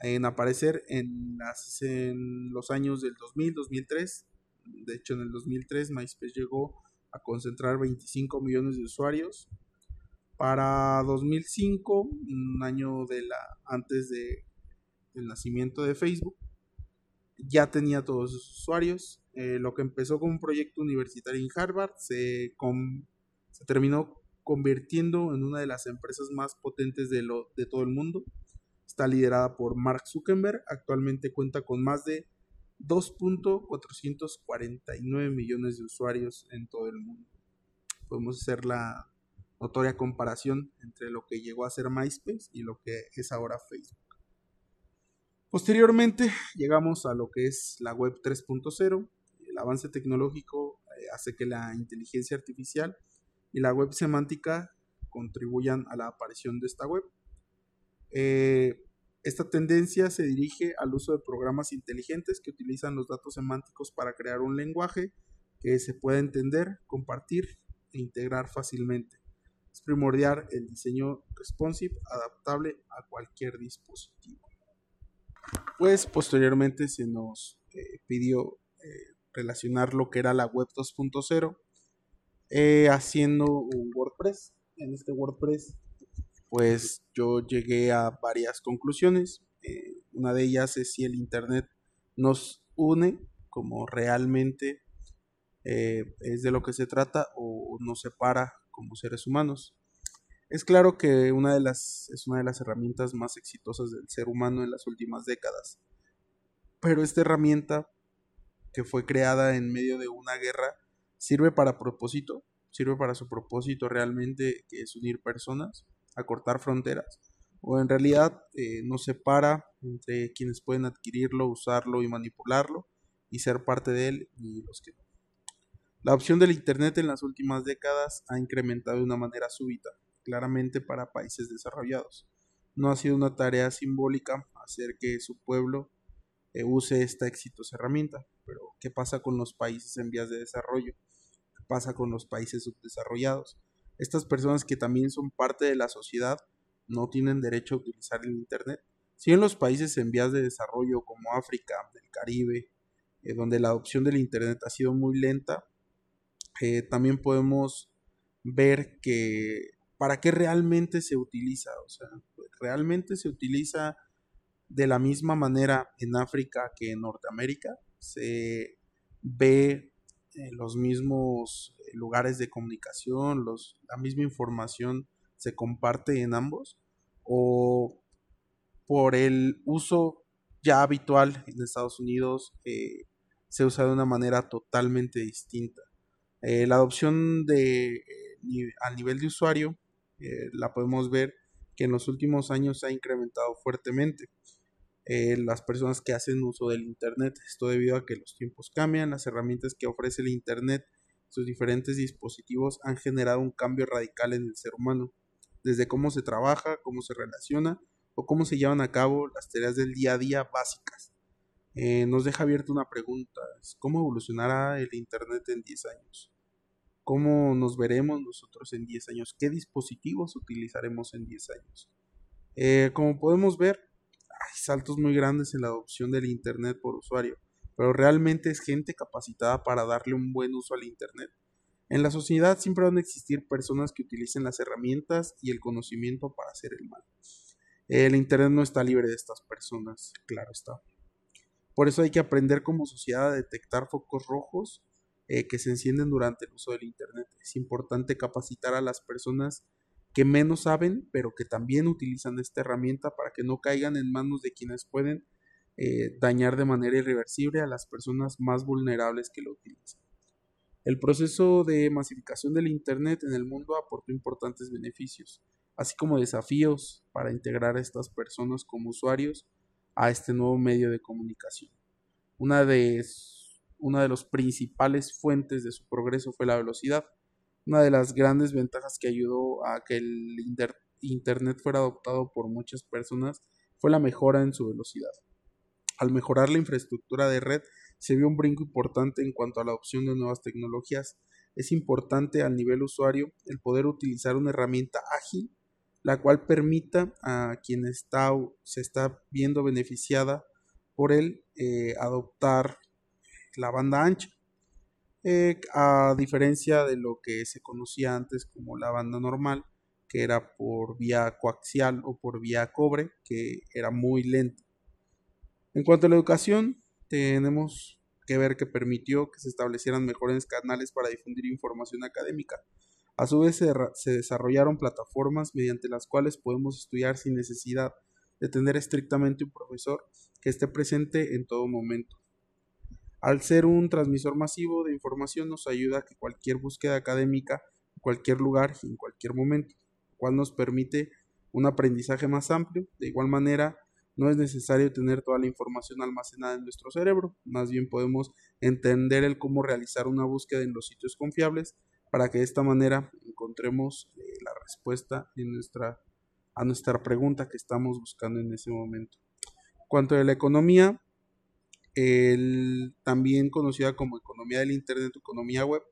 en aparecer en, en los años del 2000, 2003. De hecho, en el 2003 MySpace llegó a concentrar 25 millones de usuarios. Para 2005, un año de la, antes de, del nacimiento de Facebook, ya tenía todos sus usuarios. Eh, lo que empezó como un proyecto universitario en Harvard se, se, terminó convirtiendo en una de las empresas más potentes de, lo, de todo el mundo. Está liderada por Mark Zuckerberg. Actualmente cuenta con más de 2.449 millones de usuarios en todo el mundo. Podemos hacer la notoria comparación entre lo que llegó a ser MySpace y lo que es ahora Facebook. Posteriormente llegamos a lo que es la web 3.0. El avance tecnológico eh, hace que la inteligencia artificial y la web semántica contribuyan a la aparición de esta web. Eh, esta tendencia se dirige al uso de programas inteligentes que utilizan los datos semánticos para crear un lenguaje que se pueda entender, compartir e integrar fácilmente. Es primordial el diseño responsive adaptable a cualquier dispositivo pues posteriormente se nos eh, pidió eh, relacionar lo que era la web 2.0 eh, haciendo un WordPress. En este WordPress pues yo llegué a varias conclusiones. una de ellas es si el Internet nos une como realmente es de lo que se trata o nos separa como seres humanos. Es claro que una de las, es una de las herramientas más exitosas del ser humano en las últimas décadas. Pero esta herramienta, que fue creada en medio de una guerra, sirve para propósito, sirve para su propósito realmente, que es unir personas, acortar fronteras, o en realidad eh, separa entre quienes pueden adquirirlo, usarlo y manipularlo, y ser parte de él y los que no. La opción del Internet en las últimas décadas ha incrementado de una manera súbita claramente para países desarrollados. No ha sido una tarea simbólica hacer que su pueblo eh, use esta exitosa herramienta, pero ¿qué pasa con los países en vías de desarrollo? ¿Qué pasa con los países subdesarrollados? Estas personas que también son parte de la sociedad no tienen derecho a utilizar el Internet. Si en los países en vías de desarrollo como África, el Caribe, eh, donde la adopción del Internet ha sido muy lenta, eh, también podemos ver que para qué realmente se utiliza. O sea, realmente se utiliza de la misma manera en África que en Norteamérica. Se ve eh, los mismos lugares de comunicación, la misma información se comparte en ambos o por el uso ya habitual en Estados Unidos eh, se usa de una manera totalmente distinta. Eh, la adopción de, a nivel de usuario la podemos ver que en los últimos años se ha incrementado fuertemente. Las personas que hacen uso del Internet, esto debido a que los tiempos cambian, las herramientas que ofrece el Internet sus diferentes dispositivos han generado un cambio radical en el ser humano, desde cómo se trabaja, cómo se relaciona o cómo se llevan a cabo las tareas del día a día básicas. Eh, nos deja abierta una pregunta, ¿cómo evolucionará el Internet en 10 años? ¿Cómo nos veremos nosotros en 10 años? ¿Qué dispositivos utilizaremos en 10 años? Eh, como podemos ver, hay saltos muy grandes en la adopción del Internet por usuario pero realmente es gente capacitada para darle un buen uso al Internet. En la sociedad siempre van a existir personas que utilicen las herramientas y el conocimiento para hacer el mal. El Internet no está libre de estas personas, claro está. Por eso hay que aprender como sociedad a detectar focos rojos eh, que se encienden durante el uso del Internet. Es importante capacitar a las personas que menos saben, pero que también utilizan esta herramienta para que no caigan en manos de quienes pueden eh, dañar de manera irreversible a las personas más vulnerables que lo utilizan. El proceso de masificación del Internet en el mundo aportó importantes beneficios, así como desafíos para integrar a estas personas como usuarios a este nuevo medio de comunicación. Una de, una de las principales fuentes de su progreso fue la velocidad, una de las grandes ventajas que ayudó a que el Internet fuera adoptado por muchas personas fue la mejora en su velocidad. Al mejorar la infraestructura de red, se vio un brinco importante en cuanto a la adopción de nuevas tecnologías. Es importante al nivel usuario el poder utilizar una herramienta ágil, la cual permita a quien está, se está viendo beneficiada por él eh, adoptar la banda ancha. Eh, a diferencia de lo que se conocía antes como la banda normal, que era por vía coaxial o por vía cobre, que era muy lenta. En cuanto a la educación, tenemos que ver que permitió que se establecieran mejores canales para difundir información académica. A su vez, se, desarrollaron plataformas mediante las cuales podemos estudiar sin necesidad de tener estrictamente un profesor que esté presente en todo momento. Al ser un transmisor masivo de información nos ayuda a que cualquier búsqueda académica en cualquier lugar y en cualquier momento, lo cual nos permite un aprendizaje más amplio. De igual manera, no es necesario tener toda la información almacenada en nuestro cerebro, más bien podemos entender el cómo realizar una búsqueda en los sitios confiables para que de esta manera encontremos eh, la respuesta nuestra, a nuestra pregunta que estamos buscando en ese momento. Cuanto a la economía, también conocida como economía del Internet o economía web,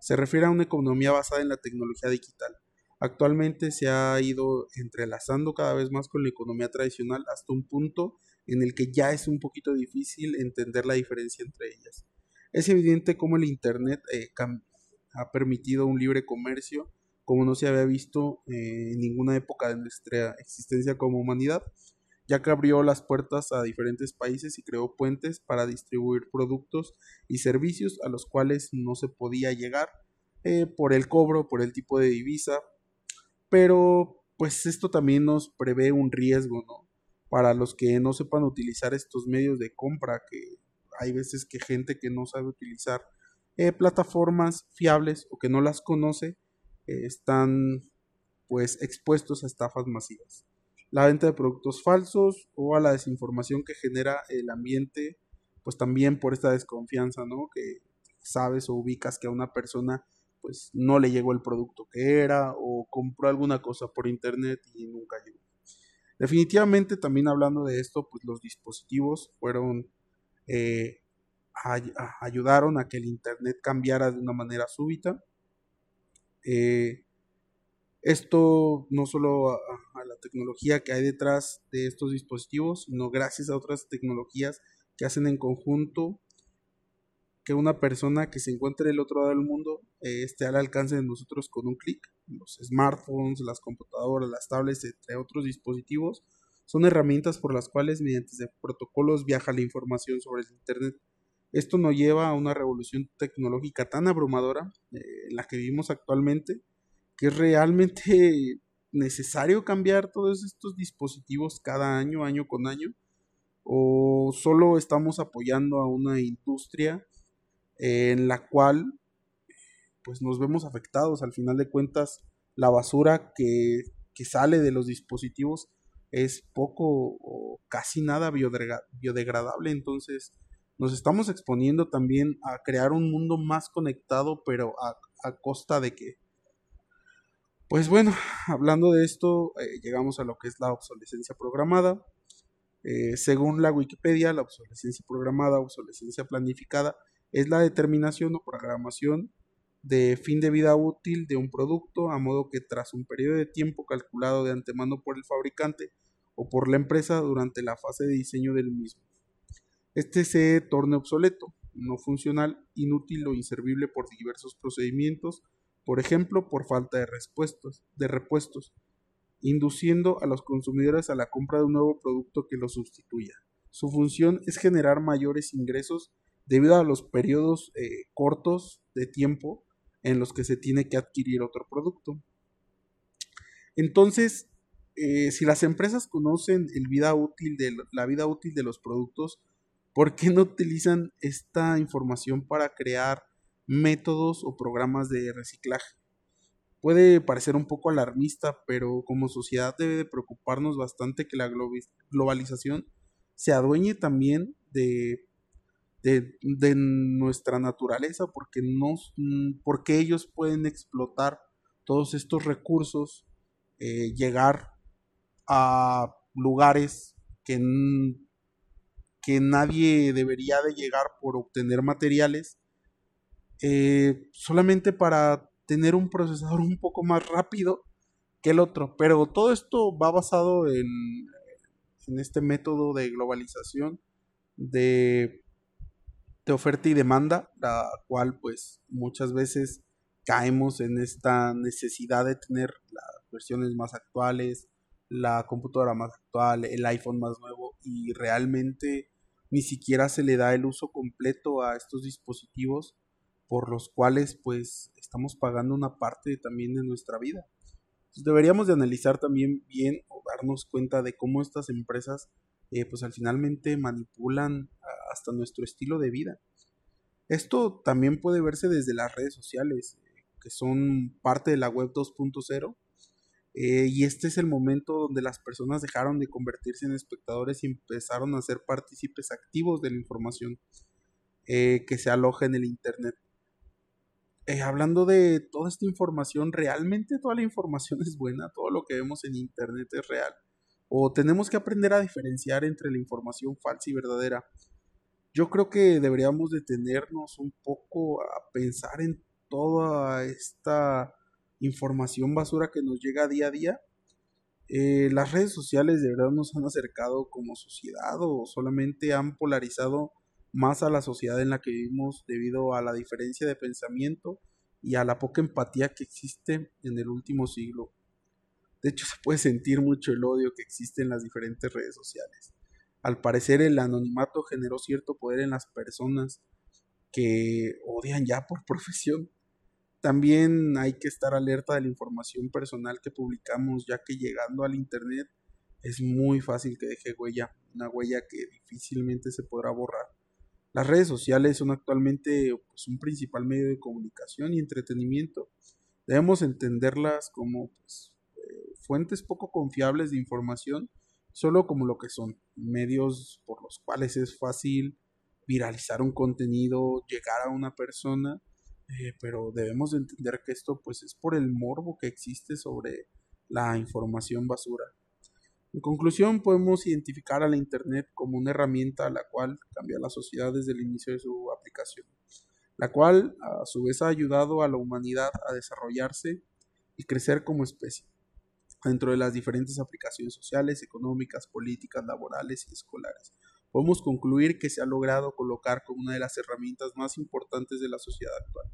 se refiere a una economía basada en la tecnología digital Actualmente se ha ido entrelazando cada vez más con la economía tradicional hasta un punto en el que ya es un poquito difícil entender la diferencia entre ellas. Es evidente cómo el Internet eh, ha permitido un libre comercio como no se había visto eh, en ninguna época de nuestra existencia como humanidad, ya que abrió las puertas a diferentes países y creó puentes para distribuir productos y servicios a los cuales no se podía llegar eh, por el cobro, por el tipo de divisa, pero pues esto también nos prevé un riesgo, ¿no? Para los que no sepan utilizar estos medios de compra, que hay veces que gente que no sabe utilizar eh, plataformas fiables o que no las conoce, eh, están pues expuestos a estafas masivas. La venta de productos falsos o a la desinformación que genera el ambiente, pues también por esta desconfianza, ¿no? Que sabes o ubicas que a una persona pues no le llegó el producto que era o compró alguna cosa por internet y nunca llegó. Definitivamente también hablando de esto, pues los dispositivos fueron, eh, ayudaron a que el internet cambiara de una manera súbita. Eh, esto no solo a, la tecnología que hay detrás de estos dispositivos, sino gracias a otras tecnologías que hacen en conjunto que una persona que se encuentre del otro lado del mundo eh, esté al alcance de nosotros con un clic. Los smartphones, las computadoras, las tablets, entre otros dispositivos, son herramientas por las cuales mediante protocolos viaja la información sobre el Internet. Esto nos lleva a una revolución tecnológica tan abrumadora eh, en la que vivimos actualmente que es realmente necesario cambiar todos estos dispositivos cada año, año con año, o solo estamos apoyando a una industria en la cual pues nos vemos afectados. Al final de cuentas, la basura que, que sale de los dispositivos es poco o casi nada biodegradable, entonces nos estamos exponiendo también a crear un mundo más conectado, pero a, costa de que, pues bueno, hablando de esto, eh, llegamos a lo que es la obsolescencia programada. Eh, según la Wikipedia, la obsolescencia programada, obsolescencia planificada, es la determinación o programación de fin de vida útil de un producto, a modo que tras un periodo de tiempo calculado de antemano por el fabricante o por la empresa durante la fase de diseño del mismo. Este se torne obsoleto, no funcional, inútil o inservible por diversos procedimientos, por ejemplo, por falta de, repuestos, de repuestos, induciendo a los consumidores a la compra de un nuevo producto que lo sustituya. Su función es generar mayores ingresos debido a los periodos eh, cortos de tiempo en los que se tiene que adquirir otro producto. Entonces, eh, si las empresas conocen el vida útil de, la vida útil de los productos, ¿por qué no utilizan esta información para crear métodos o programas de reciclaje? Puede parecer un poco alarmista, pero como sociedad debe de preocuparnos bastante que la globalización se adueñe también de de, nuestra naturaleza, porque, nos, mm, porque ellos pueden explotar todos estos recursos, eh, llegar a lugares que, que nadie debería de llegar por obtener materiales, eh, solamente para tener un procesador (laughs) un poco más rápido que el otro. Pero todo esto va basado en, en este método de globalización, de de oferta y demanda, la cual pues muchas veces caemos en esta necesidad de tener las versiones más actuales, la computadora más actual, el iPhone más nuevo y realmente ni siquiera se le da el uso completo a estos dispositivos por los cuales pues estamos pagando una parte también de nuestra vida. deberíamos de analizar también bien o darnos cuenta de cómo estas empresas eh, pues al finalmente manipulan hasta nuestro estilo de vida. Esto también puede verse desde las redes sociales, que son parte de la web 2.0. Eh, y este es el momento donde las personas dejaron de convertirse en espectadores y empezaron a ser partícipes activos de la información eh, que se aloja en el Internet. Eh, hablando de toda esta información, ¿realmente toda la información (laughs) es buena? ¿Todo lo que vemos en Internet es real? ¿O tenemos que aprender a diferenciar entre la información falsa y verdadera? yo creo que deberíamos detenernos un poco a pensar en toda esta información basura que nos llega día a día. Eh, las redes sociales de verdad nos han acercado como sociedad o solamente han polarizado más a la sociedad en la que vivimos debido a la diferencia de pensamiento y a la poca empatía que existe en el último siglo. De hecho, (laughs) se puede sentir mucho el odio que existe en las diferentes redes sociales. Al parecer el anonimato generó cierto poder en las personas que odian ya por (laughs) profesión. También hay que estar alerta de la información personal que publicamos, ya que llegando al Internet es muy fácil que deje huella, una huella que difícilmente se podrá borrar. Las redes sociales son actualmente pues, un principal medio de comunicación y entretenimiento. Debemos entenderlas como pues, eh, fuentes poco confiables de información solo como lo que son medios por los cuales es fácil viralizar un contenido, llegar a una persona, eh, pero debemos entender que esto pues es por el morbo que existe sobre la información basura. En conclusión, podemos identificar a la Internet como una herramienta a la cual cambia la sociedad desde el inicio de su aplicación, la cual a su vez ha ayudado a la humanidad a desarrollarse y crecer como especie dentro de las diferentes aplicaciones sociales, económicas, políticas, laborales y escolares. Podemos concluir que se ha logrado colocar como una de las herramientas más importantes de la sociedad actual.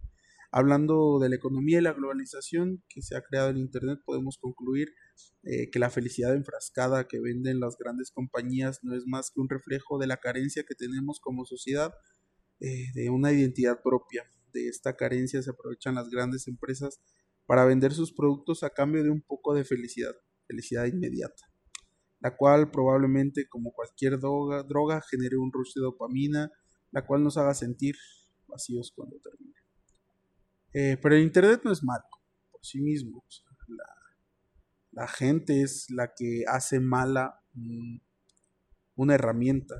Hablando de la economía y la globalización que se ha creado en Internet, podemos concluir eh, que la felicidad enfrascada que venden las grandes compañías no es más que un reflejo de la carencia que tenemos como sociedad eh, de una identidad propia. De esta carencia se aprovechan las grandes empresas para vender sus productos a cambio de un poco de felicidad, felicidad inmediata, la cual probablemente como cualquier droga, genere un rush de dopamina, la cual nos haga sentir vacíos cuando termine. Eh, pero el Internet no es malo por sí mismo. la, gente es la que hace mala una herramienta.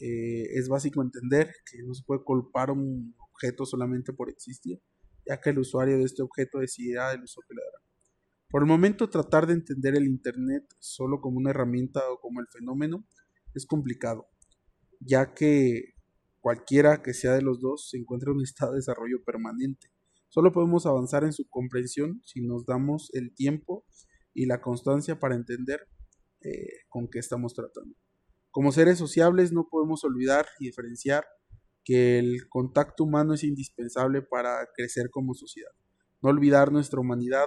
Eh, es básico entender que no se puede culpar un objeto solamente por existir, ya que el usuario de este objeto decidirá el uso que le dará. Por el momento, tratar de entender el Internet solo como una herramienta o como el fenómeno es complicado, ya que cualquiera que sea de los dos se encuentra en un estado de desarrollo permanente. Solo podemos avanzar en su comprensión si nos damos el tiempo y la constancia para entender eh, con qué estamos tratando. Como seres sociables no podemos olvidar y diferenciar que el contacto humano es indispensable para crecer como sociedad. No olvidar nuestra humanidad,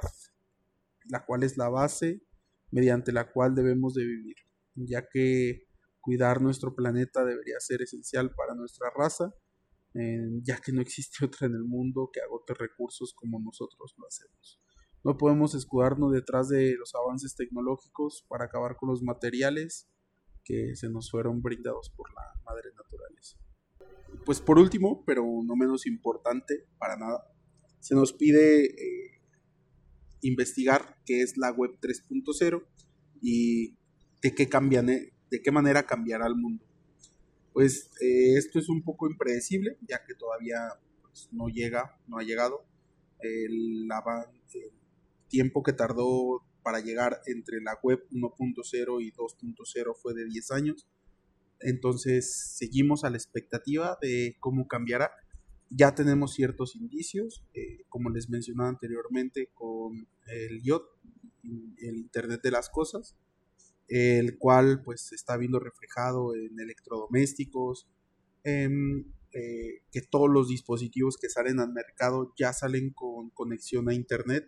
la cual es la base mediante la cual debemos de vivir, ya que cuidar nuestro planeta debería ser esencial para nuestra raza, ya que no existe (laughs) otra en el mundo que agote recursos como nosotros lo hacemos. No podemos escudarnos detrás de los avances tecnológicos para acabar con los materiales que se nos fueron brindados por la madre naturaleza. Pues por último, pero no menos importante para nada, se nos pide eh, investigar qué es la web 3.0 y de qué, cambian, de qué manera cambiará el mundo. Pues eh, esto es un poco impredecible, ya que todavía pues, no llega, no ha llegado. El, el tiempo que tardó para llegar entre la web 1.0 y 2.0 fue de 10 años. Entonces seguimos a la expectativa de cómo cambiará. Ya tenemos ciertos indicios, eh, como les mencionaba anteriormente, con el IoT, el Internet de las Cosas, el cual pues se está viendo reflejado en electrodomésticos, eh, que todos los dispositivos que salen al mercado ya salen con conexión a Internet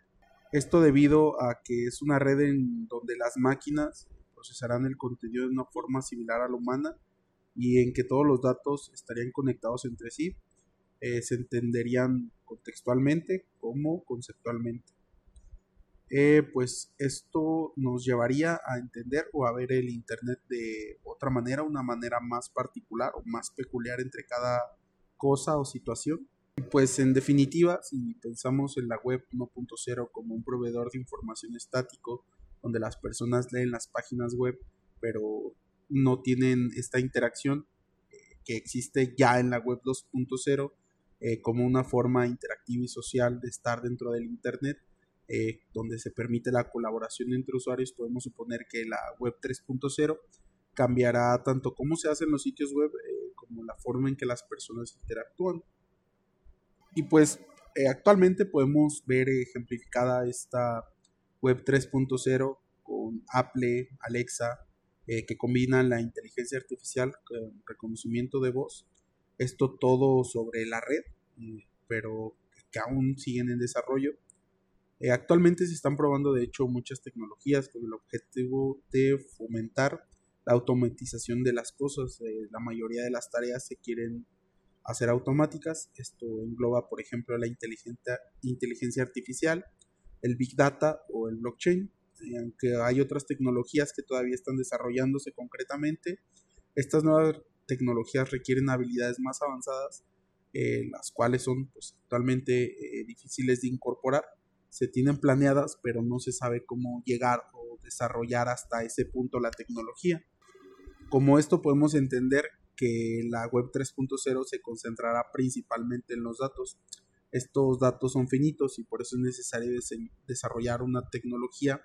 esto debido a que es una red en donde las máquinas procesarán el contenido de una forma similar a la humana y en que todos los datos estarían conectados entre sí, eh, se entenderían contextualmente como conceptualmente. Eh, pues esto nos llevaría a entender o a ver el Internet de otra manera, una manera más particular o más peculiar entre cada cosa o situación. Pues en definitiva, si pensamos en la web 1.0 como un proveedor de información estático, donde las personas leen las páginas web, pero no tienen esta interacción eh, que existe ya en la web 2.0 eh, como una forma interactiva y social de estar dentro del Internet, eh, donde se permite la colaboración entre usuarios, podemos suponer que la web 3.0 cambiará tanto cómo se hacen los sitios web como la forma en que las personas interactúan. Y pues eh, actualmente podemos ver ejemplificada esta web 3.0 con Apple, Alexa, eh, que combinan la inteligencia artificial con reconocimiento de voz. Esto todo sobre la red, eh, pero que aún siguen en desarrollo. Actualmente se están probando de hecho muchas tecnologías con el objetivo de fomentar la automatización de las cosas. la mayoría de las tareas se quieren hacer automáticas. Esto engloba, por ejemplo, la inteligencia, artificial, el Big Data o el blockchain. aunque hay otras tecnologías que todavía están desarrollándose concretamente, estas nuevas tecnologías requieren habilidades más avanzadas, eh, las cuales son pues, actualmente eh, difíciles de incorporar. Se tienen planeadas, pero no se sabe cómo llegar o desarrollar hasta ese punto la tecnología. Como esto podemos entender que la web 3.0 se concentrará principalmente en los datos. Estos datos son finitos y por eso es necesario desarrollar una tecnología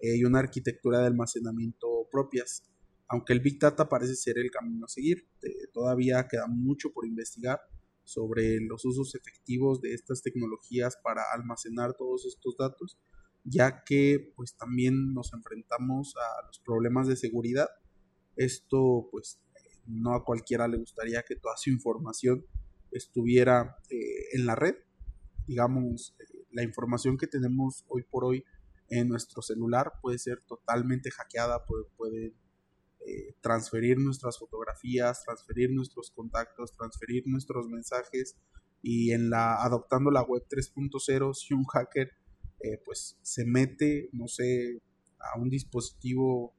eh, y una arquitectura de almacenamiento propias. Aunque el Big Data parece ser el camino a seguir, eh, todavía queda mucho por investigar sobre los usos efectivos de estas tecnologías para almacenar todos estos datos, ya que pues también nos enfrentamos a los problemas de seguridad. Esto pues no a cualquiera le gustaría que toda su información estuviera eh, en la red. Digamos, eh, la información que tenemos hoy por hoy en nuestro celular puede ser totalmente hackeada, puede, puede eh, transferir nuestras fotografías, transferir nuestros contactos, transferir nuestros mensajes y en la adoptando la web 3.0 si un hacker eh, pues se mete no sé a un dispositivo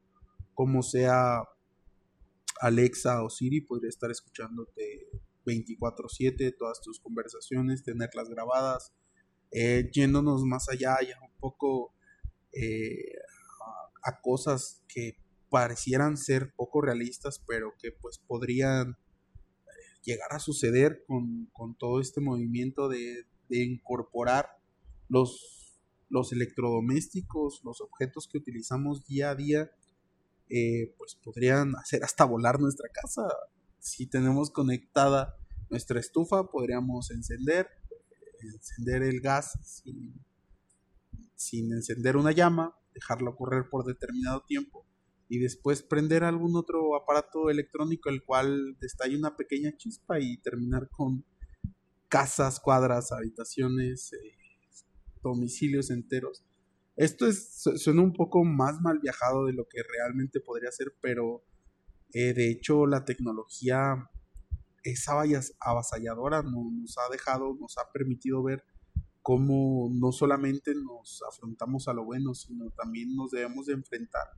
como sea Alexa o Siri podría estar escuchándote 24/7 todas tus conversaciones tenerlas grabadas eh, yéndonos más allá ya un poco a cosas que parecieran ser poco realistas, pero que pues podrían eh, llegar a suceder con, todo este movimiento de, incorporar los, los, electrodomésticos, los objetos que utilizamos día a día, eh, pues podrían hacer hasta volar nuestra casa. Si tenemos conectada nuestra estufa, podríamos encender, encender el gas sin, sin encender una llama, dejarlo correr por determinado tiempo y después prender algún otro aparato electrónico el cual destalle una pequeña chispa y terminar con casas, cuadras, habitaciones, eh, domicilios enteros. Esto es, suena un poco más mal viajado de lo que realmente podría ser, pero eh, de hecho la tecnología es avasalladora, nos ha dejado, nos ha permitido ver cómo no solamente nos afrontamos a lo bueno, sino también nos debemos de enfrentar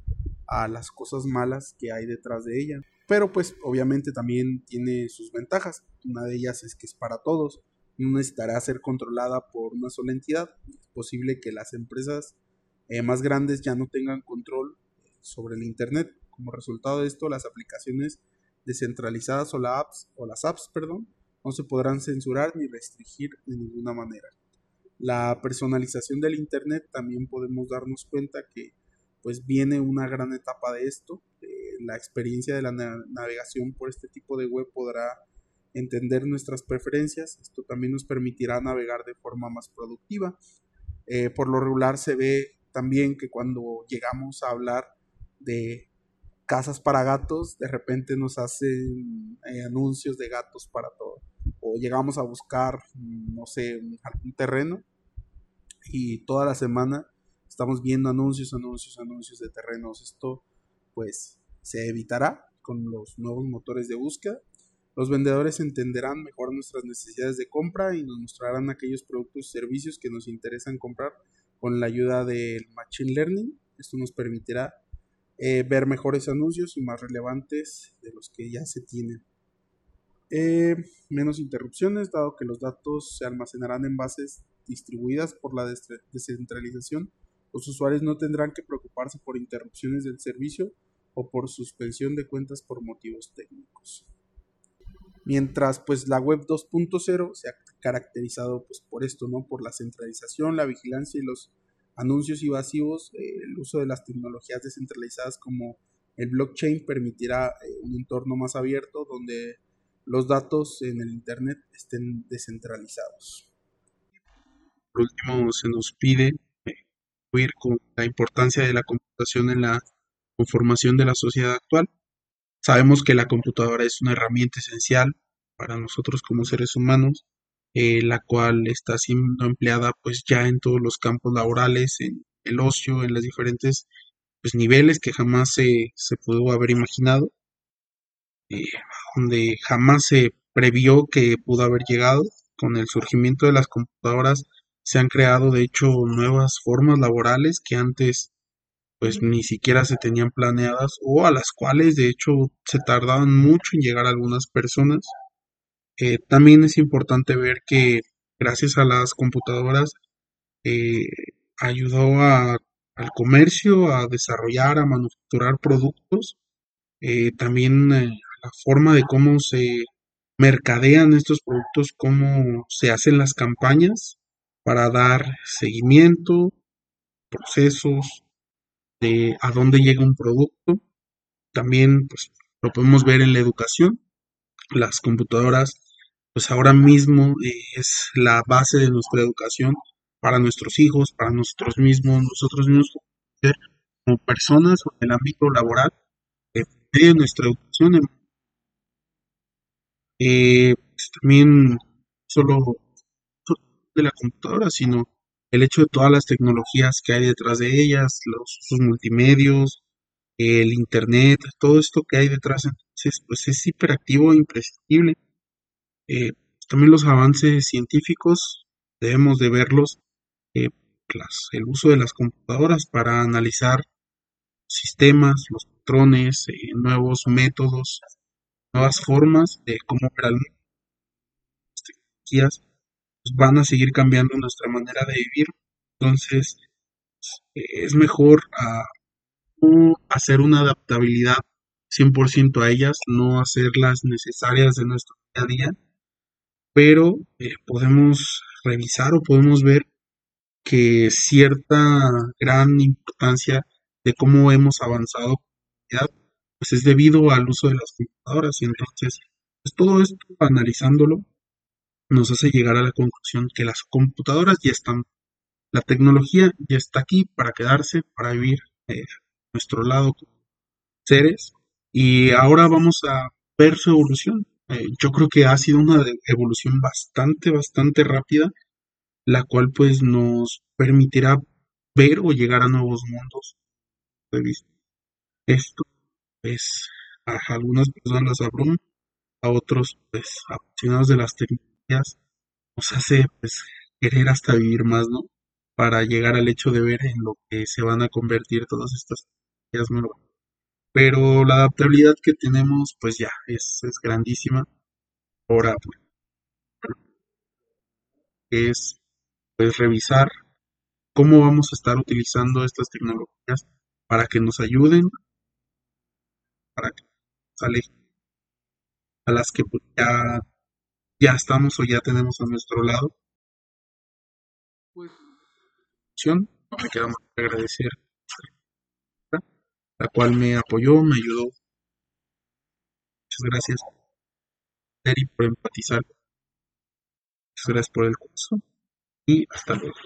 a las cosas malas que hay detrás de ella. Pero pues obviamente también tiene sus ventajas. Una de ellas es que es para todos. No necesitará ser controlada por una sola entidad. Es posible que las empresas eh, más grandes ya no tengan control sobre el Internet. Como resultado de esto, las aplicaciones descentralizadas o, las apps, o las apps perdón, no se podrán censurar ni restringir de ninguna manera. La personalización del Internet también podemos darnos cuenta que pues viene una gran etapa de esto. Eh, la experiencia de la navegación por este tipo de web podrá entender nuestras preferencias. Esto también nos permitirá navegar de forma más productiva. Eh, por lo regular se ve también que cuando llegamos a hablar de casas para gatos, de repente nos hacen eh, anuncios de gatos para todo. O llegamos a buscar, no sé, algún terreno y toda la semana estamos viendo anuncios, anuncios, anuncios de terrenos. Esto pues se evitará con los nuevos motores de búsqueda. Los vendedores entenderán mejor nuestras necesidades de compra y nos mostrarán aquellos productos y servicios que nos interesan comprar con la ayuda del Machine Learning. Esto nos permitirá eh, ver mejores anuncios y más relevantes de los que ya se tienen. Eh, menos interrupciones, dado que los datos se almacenarán en bases distribuidas por la descentralización los usuarios no tendrán que preocuparse por interrupciones del servicio o por suspensión de cuentas por motivos técnicos. Mientras pues la web 2.0 se ha caracterizado pues por esto, ¿no? Por la centralización, la vigilancia y los anuncios invasivos, eh, el uso de las tecnologías descentralizadas como el blockchain permitirá eh, un entorno más abierto donde los datos en el Internet estén descentralizados. Por último, se nos pide con la importancia de la computación en la conformación de la sociedad actual. Sabemos que la computadora es una herramienta esencial para nosotros como seres humanos, eh, la cual está siendo empleada pues ya en todos los campos laborales, en el ocio, en los diferentes pues, niveles que jamás se, se pudo haber imaginado, eh, donde jamás se previó que pudo haber llegado con el surgimiento de las computadoras se han creado de hecho nuevas formas laborales que antes pues ni siquiera se tenían planeadas o a las cuales de hecho se tardaban mucho en llegar algunas personas. Eh, también es importante ver que gracias a las computadoras eh, ayudó a, al comercio a desarrollar, a manufacturar productos, eh, también la forma de cómo se mercadean estos productos, cómo se hacen las campañas para dar seguimiento, procesos, de a dónde llega un producto. También pues, lo podemos ver en la educación. Las computadoras, pues ahora mismo eh, es la base de nuestra educación para nuestros hijos, para nosotros mismos, nosotros mismos como personas en el ámbito laboral, eh, de nuestra educación. Eh, pues, también solo de la computadora, sino el hecho de todas las tecnologías que hay detrás de ellas, los usos multimedios, el internet, todo esto que hay detrás, entonces pues es hiperactivo e imprescindible. Eh, también los avances científicos debemos de verlos, eh, el uso de las computadoras para analizar sistemas, los patrones, eh, nuevos métodos, nuevas formas de cómo operar las tecnologías van a seguir cambiando nuestra manera de vivir. Entonces, es mejor ah, hacer una adaptabilidad 100% a ellas, no hacerlas necesarias de nuestro día a día, pero eh, podemos revisar o podemos ver que cierta gran importancia de cómo hemos avanzado pues es debido al uso de las computadoras y entonces pues todo esto analizándolo nos hace llegar a la conclusión que las computadoras ya están la tecnología ya está aquí para quedarse para vivir eh, nuestro lado seres. Y ahora vamos a ver su evolución. Eh, yo creo que ha sido una evolución bastante bastante rápida la cual pues nos permitirá ver o llegar a nuevos mundos. Esto pues a algunas personas abruma, a otros pues apasionados de las tecnologías nos hace pues querer hasta vivir más, ¿no? Para llegar al hecho de ver en lo que se van a convertir todas estas tecnologías nuevas. Pero la adaptabilidad que tenemos pues ya es, es grandísima. Ahora pues, es pues revisar cómo vamos a estar utilizando estas tecnologías para que nos ayuden para que sale a las que pues, ya, ya estamos o ya tenemos a nuestro lado. Pues, me queda más que agradecer la cual me apoyó, me ayudó. Muchas gracias, Eri, por empatizar. Muchas gracias por el curso y hasta luego.